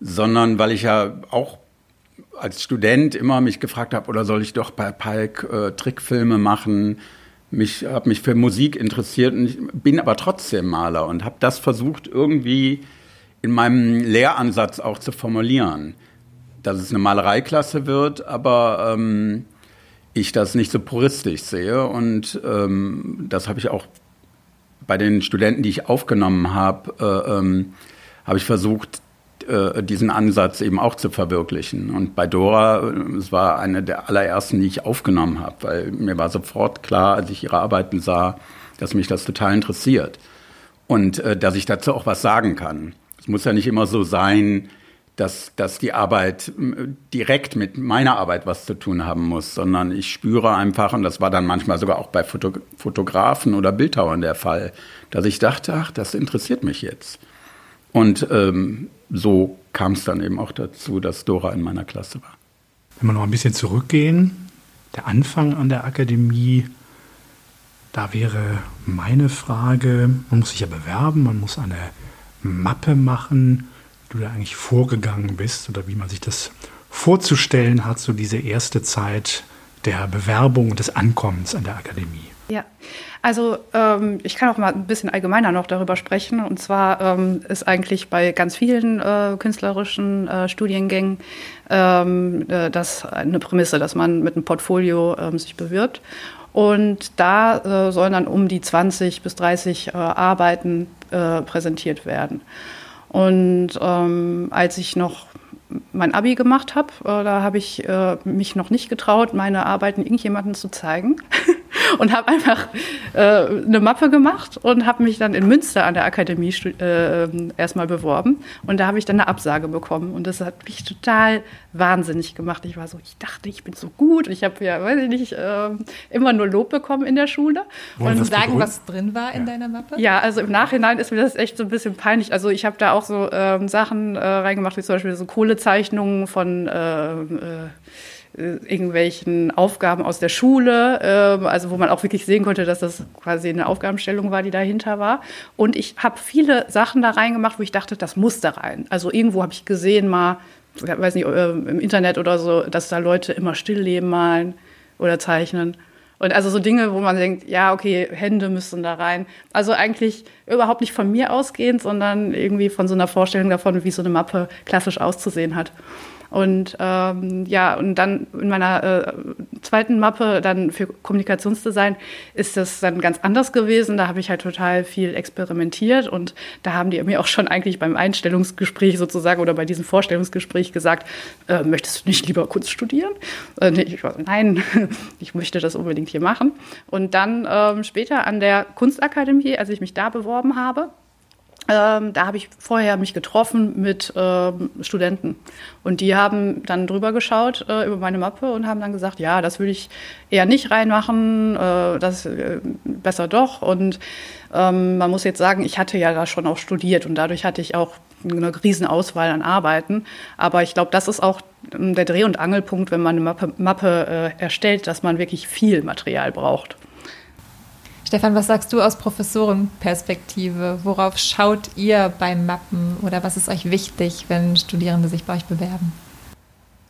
sondern weil ich ja auch als Student immer mich gefragt habe, oder soll ich doch bei Pike äh, Trickfilme machen? Mich habe mich für Musik interessiert und bin aber trotzdem Maler und habe das versucht irgendwie in meinem Lehransatz auch zu formulieren, dass es eine Malereiklasse wird, aber ähm, ich das nicht so puristisch sehe und ähm, das habe ich auch bei den Studenten, die ich aufgenommen habe, äh, ähm, habe ich versucht, äh, diesen Ansatz eben auch zu verwirklichen. Und bei Dora, äh, es war eine der allerersten, die ich aufgenommen habe, weil mir war sofort klar, als ich ihre Arbeiten sah, dass mich das total interessiert und äh, dass ich dazu auch was sagen kann. Es muss ja nicht immer so sein, dass, dass die Arbeit direkt mit meiner Arbeit was zu tun haben muss, sondern ich spüre einfach, und das war dann manchmal sogar auch bei Foto Fotografen oder Bildhauern der Fall, dass ich dachte, ach, das interessiert mich jetzt. Und ähm, so kam es dann eben auch dazu, dass Dora in meiner Klasse war. Wenn wir noch ein bisschen zurückgehen, der Anfang an der Akademie, da wäre meine Frage, man muss sich ja bewerben, man muss eine Mappe machen, wie du da eigentlich vorgegangen bist oder wie man sich das vorzustellen hat, so diese erste Zeit der Bewerbung und des Ankommens an der Akademie. Ja, also ähm, ich kann auch mal ein bisschen allgemeiner noch darüber sprechen. Und zwar ähm, ist eigentlich bei ganz vielen äh, künstlerischen äh, Studiengängen ähm, äh, das eine Prämisse, dass man mit einem Portfolio ähm, sich bewirbt. Und da äh, sollen dann um die 20 bis 30 äh, Arbeiten äh, präsentiert werden. Und ähm, als ich noch mein Abi gemacht habe, da habe ich mich noch nicht getraut, meine Arbeiten irgendjemandem zu zeigen. und habe einfach äh, eine Mappe gemacht und habe mich dann in Münster an der Akademie äh, erstmal beworben. Und da habe ich dann eine Absage bekommen. Und das hat mich total wahnsinnig gemacht. Ich war so, ich dachte, ich bin so gut. Ich habe ja, weiß ich nicht, äh, immer nur Lob bekommen in der Schule. Wollen und sagen, was drin war in ja. deiner Mappe? Ja, also im Nachhinein ist mir das echt so ein bisschen peinlich. Also ich habe da auch so ähm, Sachen äh, reingemacht, wie zum Beispiel so Kohlezeichnungen von äh, äh, äh, irgendwelchen Aufgaben aus der Schule, äh, also wo man auch wirklich sehen konnte, dass das quasi eine Aufgabenstellung war, die dahinter war. Und ich habe viele Sachen da reingemacht, wo ich dachte, das muss da rein. Also irgendwo habe ich gesehen mal, weiß nicht, äh, im Internet oder so, dass da Leute immer Stillleben malen oder zeichnen. Und also so Dinge, wo man denkt, ja, okay, Hände müssen da rein. Also eigentlich überhaupt nicht von mir ausgehend, sondern irgendwie von so einer Vorstellung davon, wie so eine Mappe klassisch auszusehen hat. Und ähm, ja, und dann in meiner äh, zweiten Mappe dann für Kommunikationsdesign ist das dann ganz anders gewesen. Da habe ich halt total viel experimentiert und da haben die mir auch schon eigentlich beim Einstellungsgespräch sozusagen oder bei diesem Vorstellungsgespräch gesagt, äh, möchtest du nicht lieber Kunst studieren? Äh, ich war nein, ich möchte das unbedingt hier machen. Und dann ähm, später an der Kunstakademie, als ich mich da beworben habe, ähm, da habe ich vorher mich getroffen mit ähm, Studenten und die haben dann drüber geschaut äh, über meine Mappe und haben dann gesagt, ja, das würde ich eher nicht reinmachen, äh, das äh, besser doch. Und ähm, man muss jetzt sagen, ich hatte ja da schon auch studiert und dadurch hatte ich auch eine riesen Auswahl an Arbeiten. Aber ich glaube, das ist auch ähm, der Dreh- und Angelpunkt, wenn man eine Mappe, Mappe äh, erstellt, dass man wirklich viel Material braucht. Stefan, was sagst du aus Professorenperspektive? Worauf schaut ihr beim Mappen oder was ist euch wichtig, wenn Studierende sich bei euch bewerben?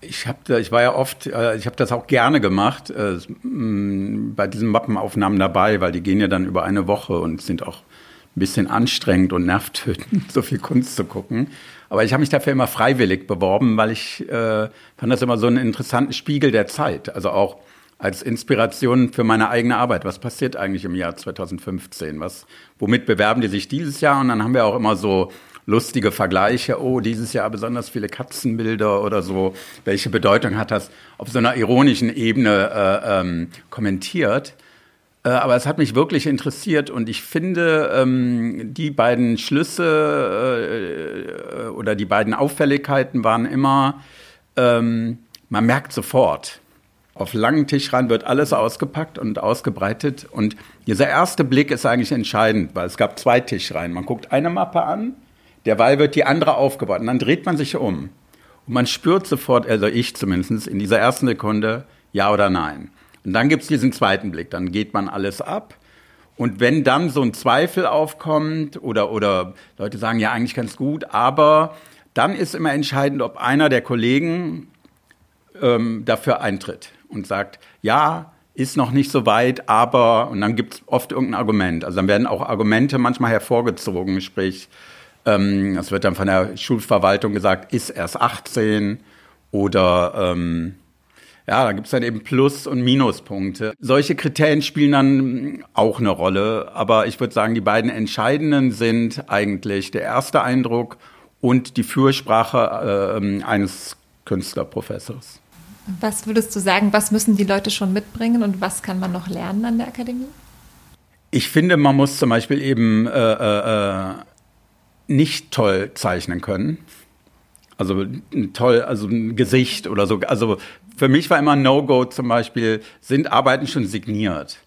Ich, hab, ich war ja oft, äh, ich habe das auch gerne gemacht, äh, bei diesen Mappenaufnahmen dabei, weil die gehen ja dann über eine Woche und sind auch ein bisschen anstrengend und nervtötend, so viel Kunst zu gucken. Aber ich habe mich dafür immer freiwillig beworben, weil ich äh, fand das immer so einen interessanten Spiegel der Zeit. Also auch als Inspiration für meine eigene Arbeit. Was passiert eigentlich im Jahr 2015? Was, womit bewerben die sich dieses Jahr? Und dann haben wir auch immer so lustige Vergleiche. Oh, dieses Jahr besonders viele Katzenbilder oder so. Welche Bedeutung hat das auf so einer ironischen Ebene äh, ähm, kommentiert? Äh, aber es hat mich wirklich interessiert und ich finde, ähm, die beiden Schlüsse äh, oder die beiden Auffälligkeiten waren immer, ähm, man merkt sofort, Auf langen Tischreihen wird alles ausgepackt und ausgebreitet. Und dieser erste Blick ist eigentlich entscheidend, weil es gab zwei Tischreihen. Man guckt eine Mappe an, derweil wird die andere aufgebaut und dann dreht man sich um. Und man spürt sofort, also ich zumindest, in dieser ersten Sekunde, ja oder nein. Und dann gibt es diesen zweiten Blick, dann geht man alles ab. Und wenn dann so ein Zweifel aufkommt oder, oder Leute sagen, ja, eigentlich ganz gut, aber dann ist immer entscheidend, ob einer der Kollegen ähm, dafür eintritt und sagt, ja, ist noch nicht so weit, aber, und dann gibt es oft irgendein Argument. Also dann werden auch Argumente manchmal hervorgezogen, sprich, ähm, es wird dann von der Schulverwaltung gesagt, ist erst 18 oder ähm, ja, da gibt es dann eben Plus- und Minuspunkte. Solche Kriterien spielen dann auch eine Rolle, aber ich würde sagen, die beiden entscheidenden sind eigentlich der erste Eindruck und die Fürsprache äh, eines Künstlerprofessors. Was würdest du sagen, was müssen die Leute schon mitbringen und was kann man noch lernen an der Akademie? Ich finde, man muss zum Beispiel eben äh, äh, äh nicht toll zeichnen können. Also toll, also ein Gesicht oder so. Also für mich war immer No-Go zum Beispiel, sind Arbeiten schon signiert.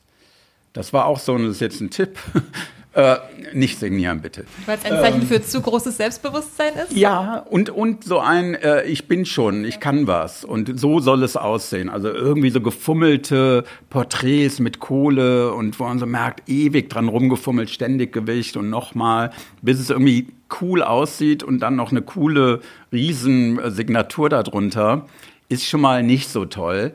Das war auch so, das ist jetzt ein Tipp. Äh, nicht signieren, bitte. Weil es ein Zeichen ähm, für zu großes Selbstbewusstsein ist? Ja, und, und so ein, äh, ich bin schon, ich kann was. Und so soll es aussehen. Also irgendwie so gefummelte Porträts mit Kohle und wo man so merkt, ewig dran rumgefummelt, ständig Gewicht und nochmal, bis es irgendwie cool aussieht und dann noch eine coole Riesensignatur darunter, ist schon mal nicht so toll.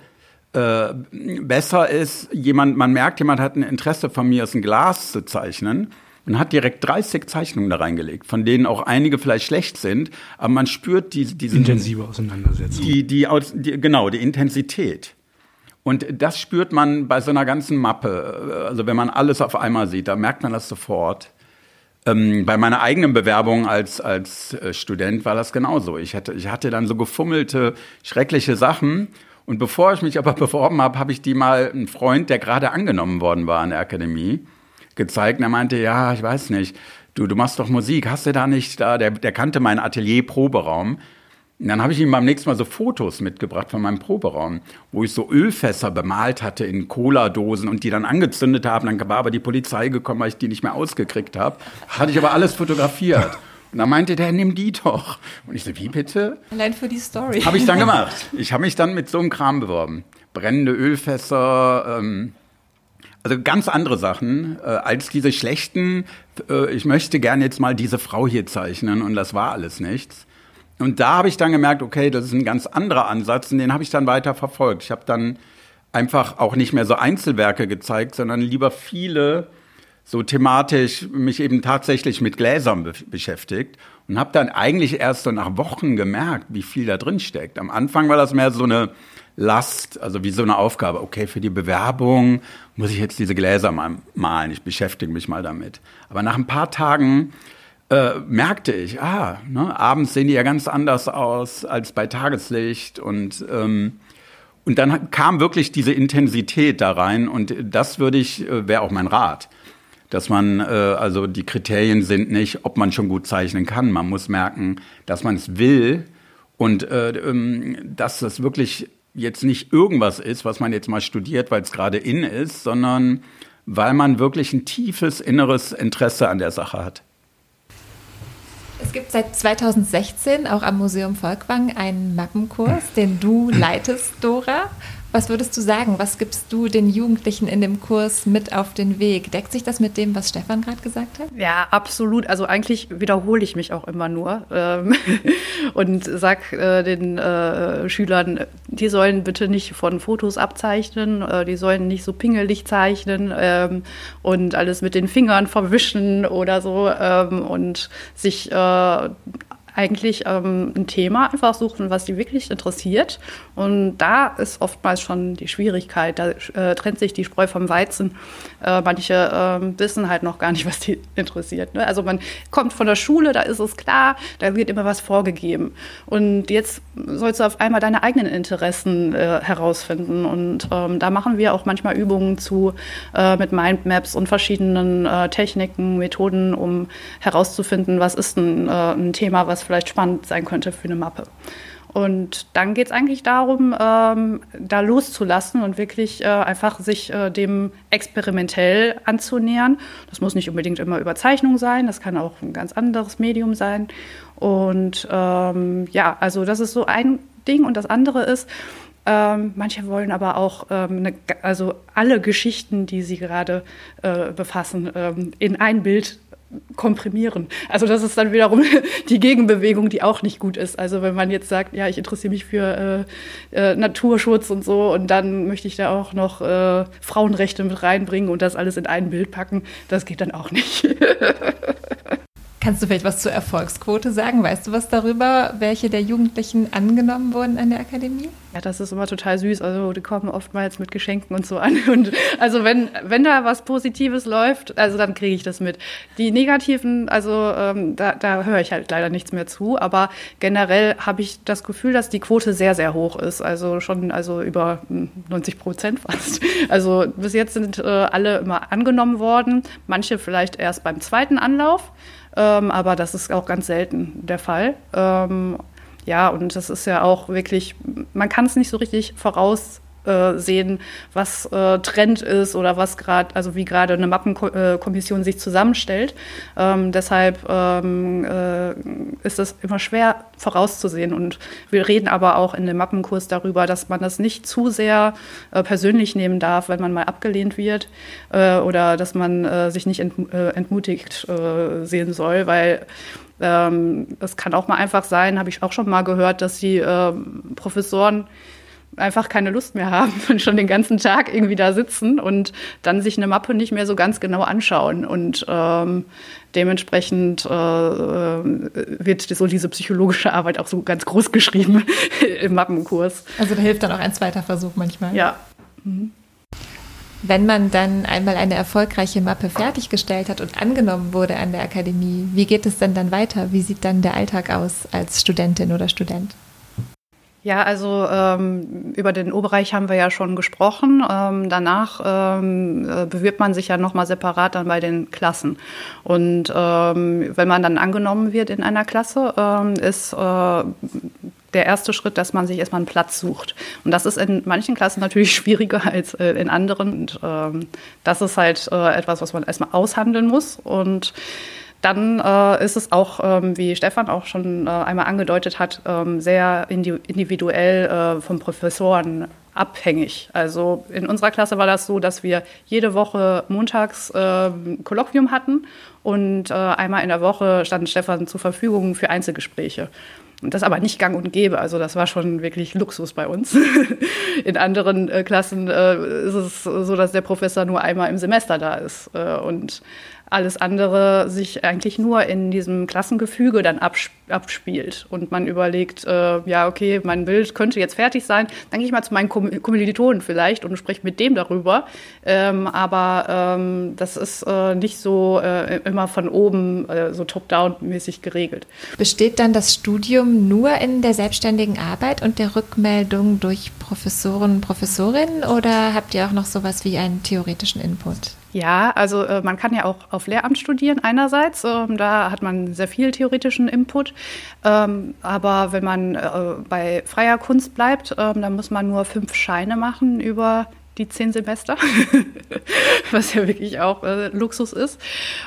Äh, besser ist, jemand, man merkt, jemand hat ein Interesse von mir, aus ein Glas zu zeichnen und hat direkt 30 Zeichnungen da reingelegt, von denen auch einige vielleicht schlecht sind, aber man spürt die, diese intensive Auseinandersetzung. Die, die, die, genau, die Intensität. Und das spürt man bei so einer ganzen Mappe. Also wenn man alles auf einmal sieht, da merkt man das sofort. Ähm, bei meiner eigenen Bewerbung als, als äh, Student war das genauso. Ich hatte, ich hatte dann so gefummelte, schreckliche Sachen und bevor ich mich aber beworben habe, habe ich die mal einen Freund, der gerade angenommen worden war an der Akademie, gezeigt. Und er meinte, ja, ich weiß nicht, du, du machst doch Musik, hast du da nicht da? Der, der kannte meinen Atelier-Proberaum. Und dann habe ich ihm beim nächsten Mal so Fotos mitgebracht von meinem Proberaum, wo ich so Ölfässer bemalt hatte in Cola-Dosen und die dann angezündet haben. Dann war aber die Polizei gekommen, weil ich die nicht mehr ausgekriegt habe. Hatte ich aber alles fotografiert. Und dann meinte der, nimm die doch. Und ich so, wie bitte? Allein für die Story. Habe ich dann gemacht. Ich habe mich dann mit so einem Kram beworben. Brennende Ölfässer, ähm, also ganz andere Sachen äh, als diese schlechten, äh, ich möchte gerne jetzt mal diese Frau hier zeichnen und das war alles nichts. Und da habe ich dann gemerkt, okay, das ist ein ganz anderer Ansatz und den habe ich dann weiter verfolgt. Ich habe dann einfach auch nicht mehr so Einzelwerke gezeigt, sondern lieber viele so thematisch mich eben tatsächlich mit Gläsern be beschäftigt und habe dann eigentlich erst so nach Wochen gemerkt, wie viel da drin steckt. Am Anfang war das mehr so eine Last, also wie so eine Aufgabe. Okay, für die Bewerbung muss ich jetzt diese Gläser mal malen. Ich beschäftige mich mal damit. Aber nach ein paar Tagen äh, merkte ich, ah, ne, abends sehen die ja ganz anders aus als bei Tageslicht und ähm, und dann kam wirklich diese Intensität da rein und das würde ich, äh, wäre auch mein Rat dass man, äh, also die Kriterien sind nicht, ob man schon gut zeichnen kann. Man muss merken, dass man es will und äh, ähm, dass das wirklich jetzt nicht irgendwas ist, was man jetzt mal studiert, weil es gerade in ist, sondern weil man wirklich ein tiefes inneres Interesse an der Sache hat. Es gibt seit 2016 auch am Museum Volkwang einen Mappenkurs, den du leitest, Dora. Was würdest du sagen? Was gibst du den Jugendlichen in dem Kurs mit auf den Weg? Deckt sich das mit dem, was Stefan gerade gesagt hat? Ja, absolut. Also eigentlich wiederhole ich mich auch immer nur ähm, und sag äh, den äh, Schülern, die sollen bitte nicht von Fotos abzeichnen, äh, die sollen nicht so pingelig zeichnen ähm, und alles mit den Fingern verwischen oder so ähm, und sich äh, eigentlich ähm, ein Thema einfach suchen, was sie wirklich interessiert. Und da ist oftmals schon die Schwierigkeit. Da äh, trennt sich die Spreu vom Weizen. Äh, manche äh, wissen halt noch gar nicht, was die interessiert. Ne? Also man kommt von der Schule, da ist es klar, da wird immer was vorgegeben. Und jetzt sollst du auf einmal deine eigenen Interessen äh, herausfinden. Und ähm, da machen wir auch manchmal Übungen zu äh, mit Mindmaps und verschiedenen äh, Techniken, Methoden, um herauszufinden, was ist ein, ein Thema, was vielleicht spannend sein könnte für eine Mappe. Und dann geht es eigentlich darum, ähm, da loszulassen und wirklich äh, einfach sich äh, dem experimentell anzunähern. Das muss nicht unbedingt immer Überzeichnung sein, das kann auch ein ganz anderes Medium sein. Und ähm, ja, also das ist so ein Ding. Und das andere ist, ähm, manche wollen aber auch ähm, eine, also alle Geschichten, die sie gerade äh, befassen, ähm, in ein Bild komprimieren. Also das ist dann wiederum die Gegenbewegung, die auch nicht gut ist. Also wenn man jetzt sagt, ja, ich interessiere mich für äh, äh, Naturschutz und so und dann möchte ich da auch noch äh, Frauenrechte mit reinbringen und das alles in ein Bild packen, das geht dann auch nicht. Kannst du vielleicht was zur Erfolgsquote sagen? Weißt du was darüber, welche der Jugendlichen angenommen wurden an der Akademie? Ja, das ist immer total süß. Also die kommen oftmals mit Geschenken und so an. Und also wenn, wenn da was Positives läuft, also dann kriege ich das mit. Die negativen, also ähm, da, da höre ich halt leider nichts mehr zu. Aber generell habe ich das Gefühl, dass die Quote sehr, sehr hoch ist. Also schon also über 90 hm, Prozent fast. Also bis jetzt sind äh, alle immer angenommen worden. Manche vielleicht erst beim zweiten Anlauf. Ähm, aber das ist auch ganz selten der Fall. Ähm, ja, und das ist ja auch wirklich, man kann es nicht so richtig voraus äh, sehen, was äh, Trend ist oder was gerade, also wie gerade eine Mappenkommission sich zusammenstellt. Ähm, deshalb ähm, äh, ist es immer schwer vorauszusehen. Und wir reden aber auch in dem Mappenkurs darüber, dass man das nicht zu sehr äh, persönlich nehmen darf, wenn man mal abgelehnt wird äh, oder dass man sich nicht ent, entmutigt sehen soll, weil ähm, es kann auch mal einfach sein, habe ich auch schon mal gehört, dass die ähm, Professoren einfach keine Lust mehr haben und schon den ganzen Tag irgendwie da sitzen und dann sich eine Mappe nicht mehr so ganz genau anschauen. Und ähm, dementsprechend äh, wird so diese psychologische Arbeit auch so ganz groß geschrieben im Mappenkurs. Also da hilft dann auch ein zweiter Versuch manchmal. Ja. Mhm. Wenn man dann einmal eine erfolgreiche Mappe fertiggestellt hat und angenommen wurde an der Akademie, wie geht es denn dann weiter? Wie sieht dann der Alltag aus als Studentin oder Student? Ja, also ähm, über den Oberreich haben wir ja schon gesprochen. Ähm, danach ähm, äh, bewirbt man sich ja nochmal separat dann bei den Klassen. Und ähm, wenn man dann angenommen wird in einer Klasse, ähm, ist äh, der erste Schritt, dass man sich erstmal einen Platz sucht. Und das ist in manchen Klassen natürlich schwieriger als äh, in anderen. Und ähm, das ist halt äh, etwas, was man erstmal aushandeln muss. Und dann äh, ist es auch, ähm, wie Stefan auch schon äh, einmal angedeutet hat, ähm, sehr individuell äh, vom Professoren abhängig. Also in unserer Klasse war das so, dass wir jede Woche montags äh, Kolloquium hatten und äh, einmal in der Woche stand Stefan zur Verfügung für Einzelgespräche. Und das aber nicht gang und gäbe. Also das war schon wirklich Luxus bei uns. In anderen äh, Klassen äh, ist es so, dass der Professor nur einmal im Semester da ist. Äh, und alles andere sich eigentlich nur in diesem Klassengefüge dann abspielt und man überlegt, äh, ja, okay, mein Bild könnte jetzt fertig sein, dann gehe ich mal zu meinen Kommilitonen vielleicht und spreche mit dem darüber. Ähm, aber ähm, das ist äh, nicht so äh, immer von oben äh, so top-down-mäßig geregelt. Besteht dann das Studium nur in der selbstständigen Arbeit und der Rückmeldung durch Professoren und Professorinnen oder habt ihr auch noch sowas wie einen theoretischen Input? Ja, also äh, man kann ja auch auf Lehramt studieren einerseits. Ähm, da hat man sehr viel theoretischen Input. Ähm, aber wenn man äh, bei freier Kunst bleibt, ähm, dann muss man nur fünf Scheine machen über die zehn Semester, was ja wirklich auch äh, Luxus ist.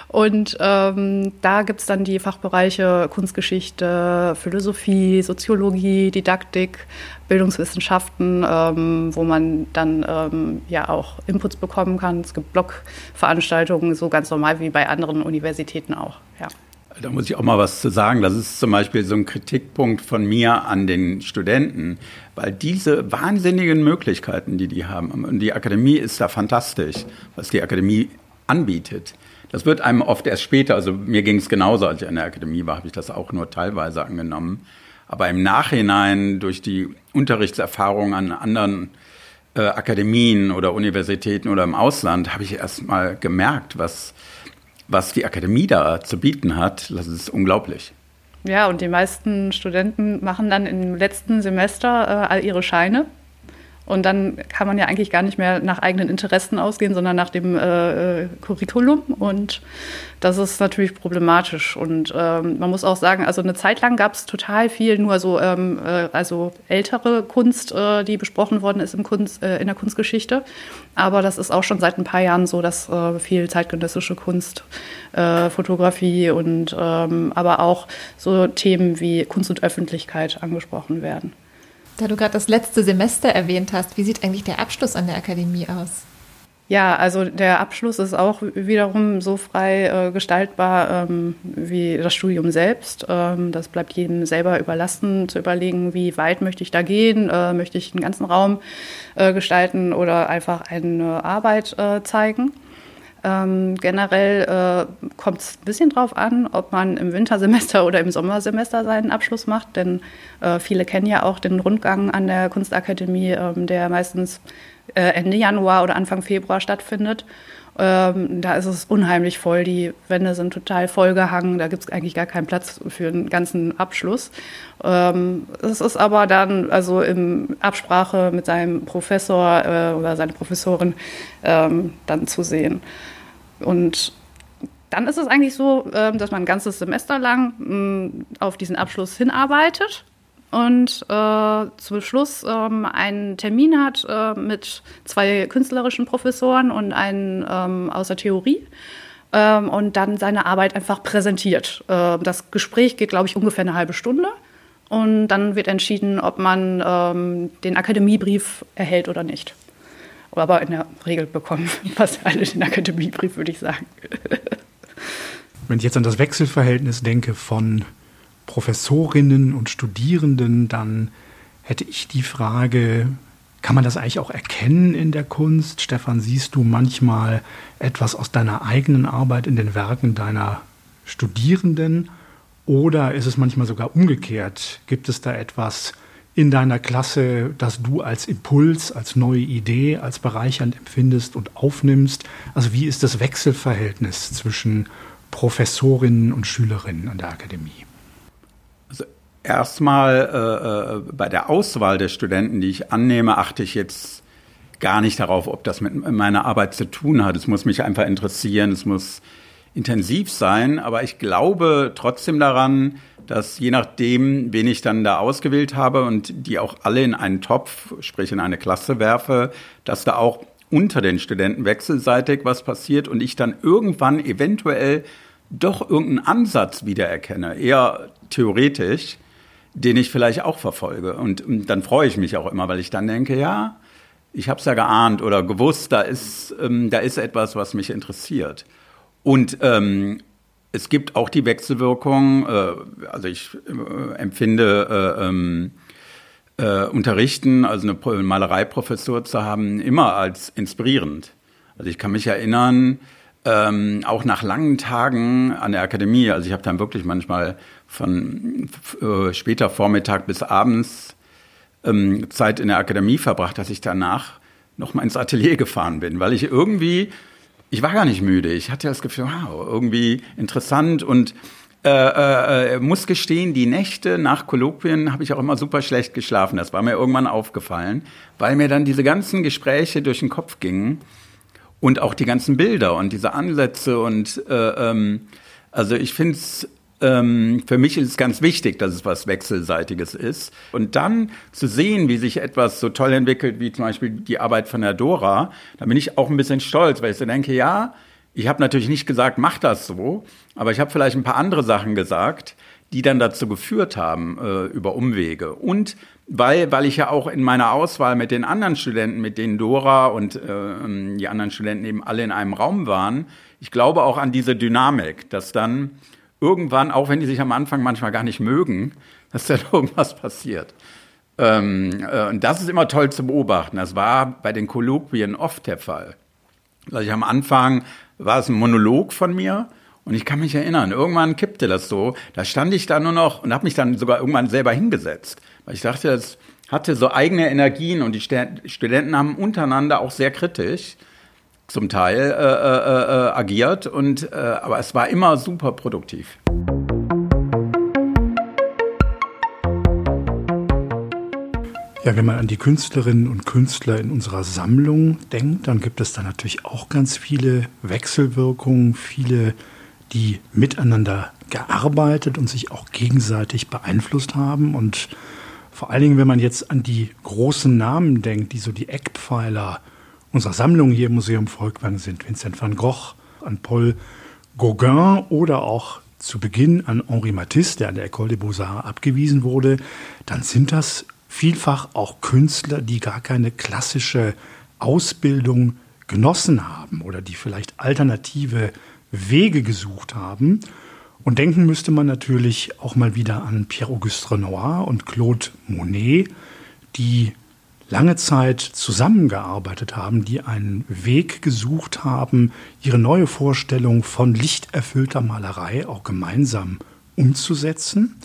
Und ähm, da gibt es dann die Fachbereiche Kunstgeschichte, Philosophie, Soziologie, Didaktik, Bildungswissenschaften, ähm, wo man dann ähm, ja auch Inputs bekommen kann. Es gibt Blogveranstaltungen, so ganz normal wie bei anderen Universitäten auch. Ja. Da muss ich auch mal was zu sagen. Das ist zum Beispiel so ein Kritikpunkt von mir an den Studenten, weil diese wahnsinnigen Möglichkeiten, die die haben, und die Akademie ist da fantastisch, was die Akademie anbietet. Das wird einem oft erst später, also mir ging es genauso, als ich an der Akademie war, habe ich das auch nur teilweise angenommen. Aber im Nachhinein durch die Unterrichtserfahrung an anderen äh, Akademien oder Universitäten oder im Ausland habe ich erst mal gemerkt, was was die Akademie da zu bieten hat, das ist unglaublich. Ja, und die meisten Studenten machen dann im letzten Semester äh, all ihre Scheine Und dann kann man ja eigentlich gar nicht mehr nach eigenen Interessen ausgehen, sondern nach dem äh, äh, Curriculum. Und das ist natürlich problematisch. Und ähm, man muss auch sagen, also eine Zeit lang gab es total viel nur so, ähm, äh, also ältere Kunst, äh, die besprochen worden ist im Kunst, äh, in der Kunstgeschichte. Aber das ist auch schon seit ein paar Jahren so, dass äh, viel zeitgenössische Kunst, Fotografie und ähm, aber auch so Themen wie Kunst und Öffentlichkeit angesprochen werden. Da du gerade das letzte Semester erwähnt hast, wie sieht eigentlich der Abschluss an der Akademie aus? Ja, also der Abschluss ist auch wiederum so frei äh, gestaltbar ähm, wie das Studium selbst. Ähm, das bleibt jedem selber überlassen, zu überlegen, wie weit möchte ich da gehen, äh, möchte ich einen ganzen Raum äh, gestalten oder einfach eine Arbeit äh, zeigen. Ähm, generell äh, kommt es ein bisschen drauf an, ob man im Wintersemester oder im Sommersemester seinen Abschluss macht, denn äh, viele kennen ja auch den Rundgang an der Kunstakademie, ähm, der meistens äh, Ende Januar oder Anfang Februar stattfindet. Ähm, da ist es unheimlich voll. Die Wände sind total vollgehangen. Da gibt es eigentlich gar keinen Platz für einen ganzen Abschluss. Ähm, es ist aber dann also in Absprache mit seinem Professor äh, oder seiner Professorin ähm, dann zu sehen. Und dann ist es eigentlich so, äh, dass man ein ganzes Semester lang mm, auf diesen Abschluss hinarbeitet und äh, zum Schluss ähm, einen Termin hat äh, mit zwei künstlerischen Professoren und einen ähm, aus der Theorie ähm, und dann seine Arbeit einfach präsentiert. Äh, das Gespräch geht, glaube ich, ungefähr eine halbe Stunde und dann wird entschieden, ob man ähm, den Akademiebrief erhält oder nicht. Aber in der Regel bekommen fast alle den Akademiebrief, würde ich sagen. Wenn ich jetzt an das Wechselverhältnis denke von Professorinnen und Studierenden, dann hätte ich die Frage, kann man das eigentlich auch erkennen in der Kunst? Stefan, siehst du manchmal etwas aus deiner eigenen Arbeit in den Werken deiner Studierenden? Oder ist es manchmal sogar umgekehrt? Gibt es da etwas in deiner Klasse, das du als Impuls, als neue Idee, als bereichernd empfindest und aufnimmst? Also wie ist das Wechselverhältnis zwischen Professorinnen und Schülerinnen an der Akademie? Erstmal äh, äh, bei der Auswahl der Studenten, die ich annehme, achte ich jetzt gar nicht darauf, ob das mit meiner Arbeit zu tun hat. Es muss mich einfach interessieren, es muss intensiv sein, aber ich glaube trotzdem daran, dass je nachdem, wen ich dann da ausgewählt habe und die auch alle in einen Topf, sprich in eine Klasse werfe, dass da auch unter den Studenten wechselseitig was passiert und ich dann irgendwann eventuell doch irgendeinen Ansatz wiedererkenne, eher theoretisch, den ich vielleicht auch verfolge. Und, dann freue ich mich auch immer, weil ich dann denke, ja, ich habe es ja geahnt oder gewusst, da ist, ähm, da ist etwas, was mich interessiert. Und ähm, es gibt auch die Wechselwirkung, äh, also ich äh, empfinde äh, ähm, äh, Unterrichten, also eine Malereiprofessur zu haben, immer als inspirierend. Also ich kann mich erinnern, ähm, auch nach langen Tagen an der Akademie, also ich habe dann wirklich manchmal von äh, später Vormittag bis abends ähm, Zeit in der Akademie verbracht, dass ich danach noch mal ins Atelier gefahren bin, weil ich irgendwie, ich war gar nicht müde. Ich hatte das Gefühl, wow, irgendwie interessant und äh, äh, äh, muss gestehen, die Nächte nach Kolloquien habe ich auch immer super schlecht geschlafen. Das war mir irgendwann aufgefallen, weil mir dann diese ganzen Gespräche durch den Kopf gingen und auch die ganzen Bilder und diese Ansätze und äh, ähm, also ich finde es ähm, für mich ist es ganz wichtig, dass es was Wechselseitiges ist. Und dann zu sehen, wie sich etwas so toll entwickelt, wie zum Beispiel die Arbeit von der Dora, da bin ich auch ein bisschen stolz, weil ich so denke, ja, ich habe natürlich nicht gesagt, mach das so, aber ich habe vielleicht ein paar andere Sachen gesagt, die dann dazu geführt haben äh, über Umwege. Und weil, weil ich ja auch in meiner Auswahl mit den anderen Studenten, mit denen Dora und äh, die anderen Studenten eben alle in einem Raum waren, ich glaube auch an diese Dynamik, dass dann irgendwann, auch wenn die sich am Anfang manchmal gar nicht mögen, dass dann irgendwas passiert. Ähm, äh, und das ist immer toll zu beobachten. Das war bei den Kolloquien oft der Fall. Also ich am Anfang war es ein Monolog von mir und ich kann mich erinnern, irgendwann kippte das so. Da stand ich da nur noch und habe mich dann sogar irgendwann selber hingesetzt, weil ich dachte, das hatte so eigene Energien und die Studenten haben untereinander auch sehr kritisch zum Teil äh, äh, äh, agiert und äh, aber es war immer super produktiv. Ja, wenn man an die Künstlerinnen und Künstler in unserer Sammlung denkt, dann gibt es da natürlich auch ganz viele Wechselwirkungen, viele, die miteinander gearbeitet und sich auch gegenseitig beeinflusst haben. Und vor allen Dingen, wenn man jetzt an die großen Namen denkt, die so die Eckpfeiler unserer Sammlung hier im Museum Volkwang sind, Vincent van Gogh, an Paul Gauguin oder auch zu Beginn an Henri Matisse, der an der École des Beaux-Arts abgewiesen wurde, dann sind das vielfach auch Künstler, die gar keine klassische Ausbildung genossen haben oder die vielleicht alternative Wege gesucht haben. Und denken müsste man natürlich auch mal wieder an Pierre-Auguste Renoir und Claude Monet, die lange Zeit zusammengearbeitet haben, die einen Weg gesucht haben, ihre neue Vorstellung von lichterfüllter Malerei auch gemeinsam umzusetzen.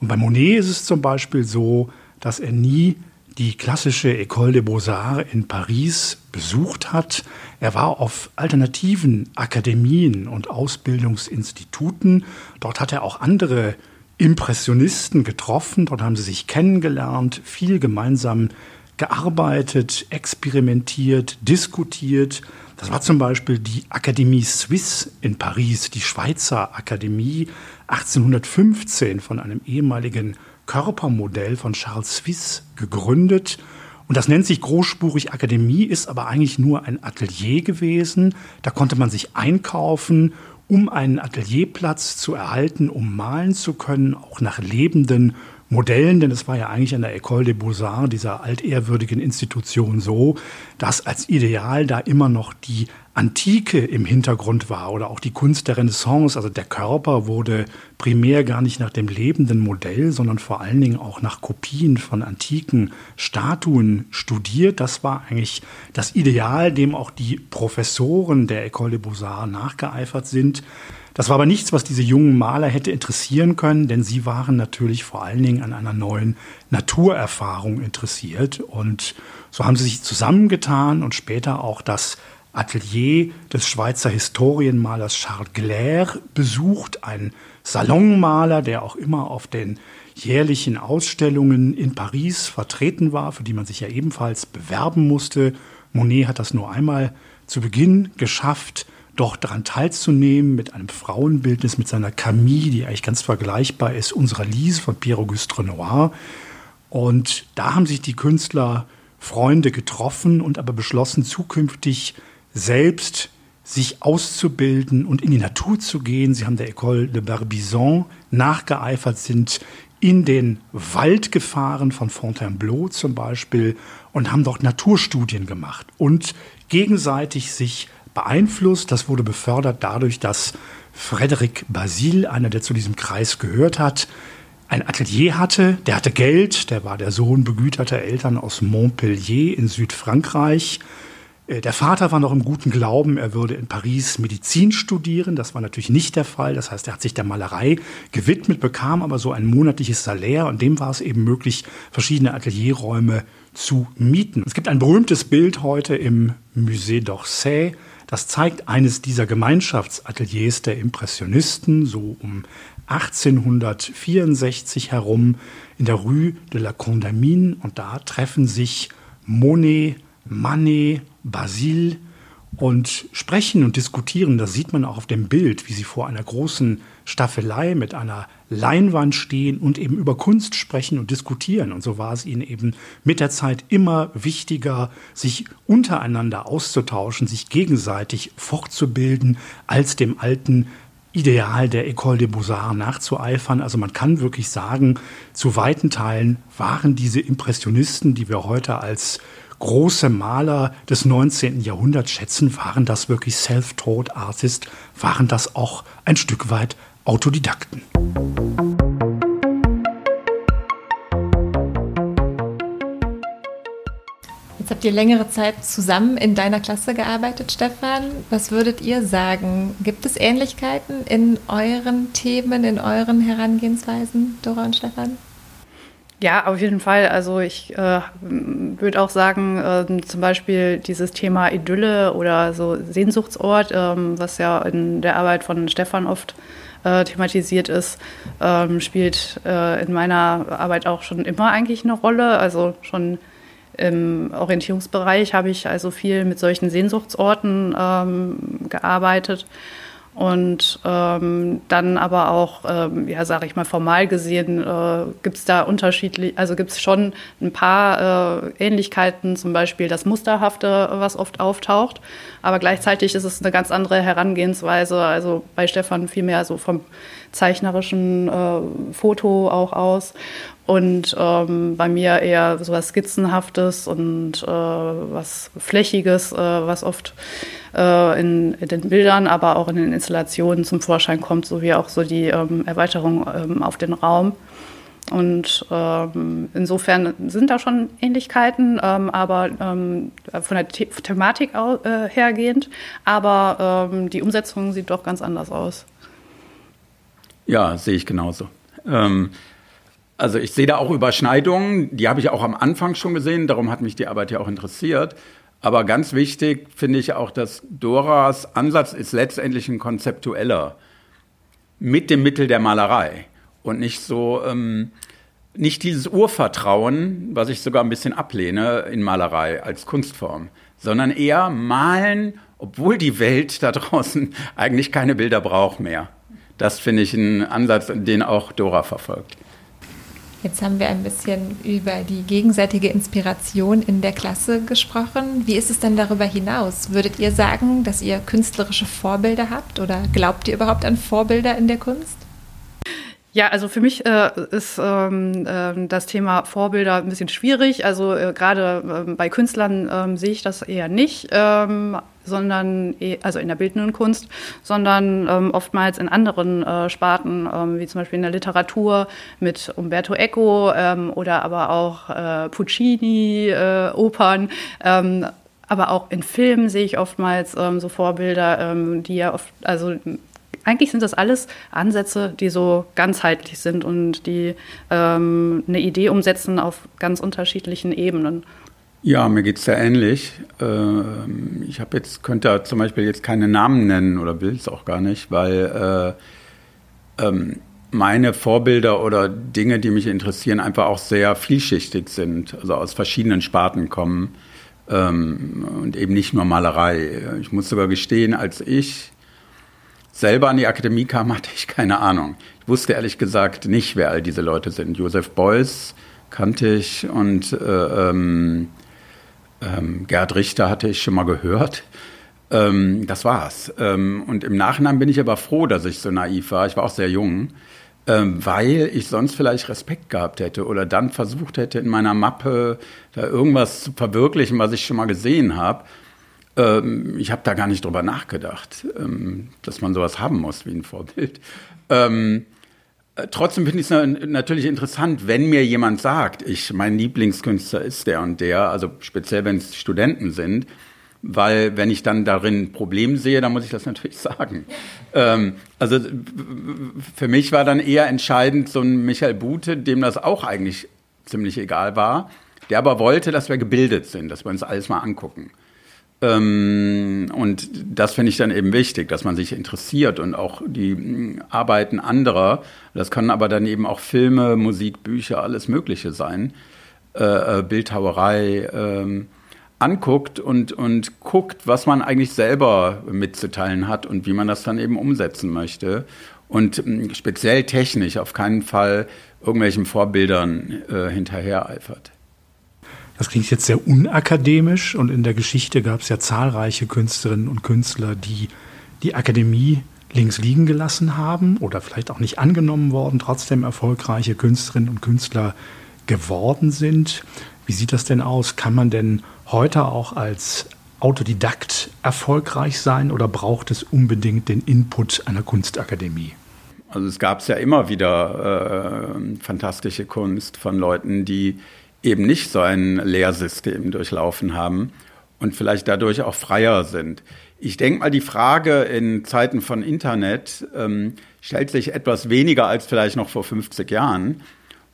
Und bei Monet ist es zum Beispiel so, dass er nie die klassische École des Beaux-Arts in Paris besucht hat. Er war auf alternativen Akademien und Ausbildungsinstituten. Dort hat er auch andere Impressionisten getroffen. Dort haben sie sich kennengelernt, viel gemeinsam gearbeitet, experimentiert, diskutiert. Das war zum Beispiel die Akademie Suisse in Paris, die Schweizer Akademie, 1815 von einem ehemaligen Körpermodell von Charles Suisse gegründet. Und das nennt sich großspurig Akademie, ist aber eigentlich nur ein Atelier gewesen. Da konnte man sich einkaufen, um einen Atelierplatz zu erhalten, um malen zu können, auch nach lebenden Modellen, denn es war ja eigentlich an der École des Beaux-Arts, dieser altehrwürdigen Institution, so, dass als Ideal da immer noch die Antike im Hintergrund war oder auch die Kunst der Renaissance. Also der Körper wurde primär gar nicht nach dem lebenden Modell, sondern vor allen Dingen auch nach Kopien von antiken Statuen studiert. Das war eigentlich das Ideal, dem auch die Professoren der École des Beaux-Arts nachgeeifert sind. Das war aber nichts, was diese jungen Maler hätte interessieren können, denn sie waren natürlich vor allen Dingen an einer neuen Naturerfahrung interessiert. Und so haben sie sich zusammengetan und später auch das Atelier des Schweizer Historienmalers Charles Glaire besucht, ein Salonmaler, der auch immer auf den jährlichen Ausstellungen in Paris vertreten war, für die man sich ja ebenfalls bewerben musste. Monet hat das nur einmal zu Beginn geschafft, doch daran teilzunehmen mit einem Frauenbildnis, mit seiner Camille, die eigentlich ganz vergleichbar ist, unserer Lise von Pierre-Auguste Renoir. Und da haben sich die Künstler Freunde getroffen und aber beschlossen, zukünftig selbst sich auszubilden und in die Natur zu gehen. Sie haben der École de Barbizon nachgeeifert, sind in den Wald gefahren, von Fontainebleau zum Beispiel, und haben dort Naturstudien gemacht und gegenseitig sich beeinflusst. Das wurde befördert dadurch, dass Frédéric Basile, einer, der zu diesem Kreis gehört hat, ein Atelier hatte, der hatte Geld, der war der Sohn begüterter Eltern aus Montpellier in Südfrankreich äh, der Vater war noch im guten Glauben, er würde in Paris Medizin studieren. Das war natürlich nicht der Fall. Das heißt, er hat sich der Malerei gewidmet, bekam aber so ein monatliches Salär und dem war es eben möglich, verschiedene Atelierräume zu mieten. Es gibt ein berühmtes Bild heute im Musée d'Orsay. Das zeigt eines dieser Gemeinschaftsateliers der Impressionisten, so um 1864 herum in der Rue de la Condamine. Und da treffen sich Monet, Manet, Basil und sprechen und diskutieren. Das sieht man auch auf dem Bild, wie sie vor einer großen Staffelei mit einer Leinwand stehen und eben über Kunst sprechen und diskutieren. Und so war es ihnen eben mit der Zeit immer wichtiger, sich untereinander auszutauschen, sich gegenseitig fortzubilden, als dem alten Ideal der École des Beaux-Arts nachzueifern. Also man kann wirklich sagen, zu weiten Teilen waren diese Impressionisten, die wir heute als große Maler des 19. Jahrhunderts schätzen, waren das wirklich Self-Taught Artists, waren das auch ein Stück weit Autodidakten. Jetzt habt ihr längere Zeit zusammen in deiner Klasse gearbeitet, Stefan. Was würdet ihr sagen? Gibt es Ähnlichkeiten in euren Themen, in euren Herangehensweisen, Dora und Stefan? Ja, auf jeden Fall. Also ich äh, würde auch sagen, äh, zum Beispiel dieses Thema Idylle oder so Sehnsuchtsort, äh, was ja in der Arbeit von Stefan oft äh, thematisiert ist, ähm, spielt äh, in meiner Arbeit auch schon immer eigentlich eine Rolle. Also schon im Orientierungsbereich habe ich also viel mit solchen Sehnsuchtsorten ähm, gearbeitet. Und ähm, dann aber auch, ähm, ja, sage ich mal, formal gesehen, äh, gibt es da unterschiedlich, also gibt es schon ein paar äh, Ähnlichkeiten, zum Beispiel das Musterhafte, was oft auftaucht. Aber gleichzeitig ist es eine ganz andere Herangehensweise. Also bei Stefan vielmehr so vom zeichnerischen äh, Foto auch aus. Und ähm, bei mir eher so was Skizzenhaftes und äh, was Flächiges, äh, was oft äh, in, in, den Bildern, aber auch in den Installationen zum Vorschein kommt, sowie auch so die ähm, Erweiterung ähm, auf den Raum. Und ähm, insofern sind da schon Ähnlichkeiten, ähm, aber ähm, von der The Thematik äh, hergehend. Aber ähm, die Umsetzung sieht doch ganz anders aus. Ja, sehe ich genauso. Ähm, also ich sehe da auch Überschneidungen, die habe ich auch am Anfang schon gesehen, darum hat mich die Arbeit ja auch interessiert. Aber ganz wichtig finde ich auch, dass Doras Ansatz ist letztendlich ein konzeptueller mit dem Mittel der Malerei und nicht so, ähm, nicht dieses Urvertrauen, was ich sogar ein bisschen ablehne in Malerei als Kunstform, sondern eher malen, obwohl die Welt da draußen eigentlich keine Bilder braucht mehr. Das finde ich ein Ansatz, den auch Dora verfolgt. Jetzt haben wir ein bisschen über die gegenseitige Inspiration in der Klasse gesprochen. Wie ist es denn darüber hinaus? Würdet ihr sagen, dass ihr künstlerische Vorbilder habt oder glaubt ihr überhaupt an Vorbilder in der Kunst? Ja, also für mich äh, ist ähm, äh, das Thema Vorbilder ein bisschen schwierig. Also äh, gerade äh, bei Künstlern ähm, sehe ich das eher nicht, ähm, sondern eh, also in der bildenden Kunst, sondern ähm, oftmals in anderen äh, Sparten, ähm, wie zum Beispiel in der Literatur mit Umberto Eco ähm, oder aber auch äh, Puccini, äh, Opern. Ähm, aber auch in Filmen sehe ich oftmals ähm, so Vorbilder, ähm, die ja oft, also eigentlich sind das alles Ansätze, die so ganzheitlich sind und die ähm, eine Idee umsetzen auf ganz unterschiedlichen Ebenen. Ja, mir geht es sehr ähnlich. Ähm, ich habe jetzt, könnte zum Beispiel jetzt keine Namen nennen oder will es auch gar nicht, weil äh, ähm, meine Vorbilder oder Dinge, die mich interessieren, einfach auch sehr vielschichtig sind, also aus verschiedenen Sparten kommen ähm, und eben nicht nur Malerei. Ich muss sogar gestehen, als ich selber an die Akademie kam, hatte ich keine Ahnung. Ich wusste ehrlich gesagt nicht, wer all diese Leute sind. Josef Beuys kannte ich und äh, ähm, ähm, Gerd Richter hatte ich schon mal gehört. Ähm, das war's. Ähm, und im Nachhinein bin ich aber froh, dass ich so naiv war. Ich war auch sehr jung, ähm, weil ich sonst vielleicht Respekt gehabt hätte oder dann versucht hätte, in meiner Mappe da irgendwas zu verwirklichen, was ich schon mal gesehen habe. Ähm, ich habe da gar nicht drüber nachgedacht, ähm, dass man sowas haben muss wie ein Vorbild. Ähm, äh, trotzdem finde ich es natürlich interessant, wenn mir jemand sagt, ich, mein Lieblingskünstler ist der und der, also speziell wenn es Studenten sind, weil wenn ich dann darin ein Problem sehe, dann muss ich das natürlich sagen. Ähm, also für mich war dann eher entscheidend so ein Michael Bute, dem das auch eigentlich ziemlich egal war, der aber wollte, dass wir gebildet sind, dass wir uns alles mal angucken. Ähm, und das finde ich dann eben wichtig, dass man sich interessiert und auch die Arbeiten anderer, das können aber dann eben auch Filme, Musik, Bücher, alles Mögliche sein, äh, äh Bildhauerei, äh, anguckt und, und guckt, was man eigentlich selber mitzuteilen hat und wie man das dann eben umsetzen möchte. Und speziell technisch auf keinen Fall irgendwelchen Vorbildern äh, hinterher eifert. Das klingt jetzt sehr unakademisch und in der Geschichte gab es ja zahlreiche Künstlerinnen und Künstler, die die Akademie links liegen gelassen haben oder vielleicht auch nicht angenommen worden, trotzdem erfolgreiche Künstlerinnen und Künstler geworden sind. Wie sieht das denn aus? Kann man denn heute auch als Autodidakt erfolgreich sein oder braucht es unbedingt den Input einer Kunstakademie? Also es gab ja immer wieder äh, fantastische Kunst von Leuten, die eben nicht so ein Lehrsystem durchlaufen haben und vielleicht dadurch auch freier sind. Ich denke mal, die Frage in Zeiten von Internet ähm, stellt sich etwas weniger als vielleicht noch vor 50 Jahren.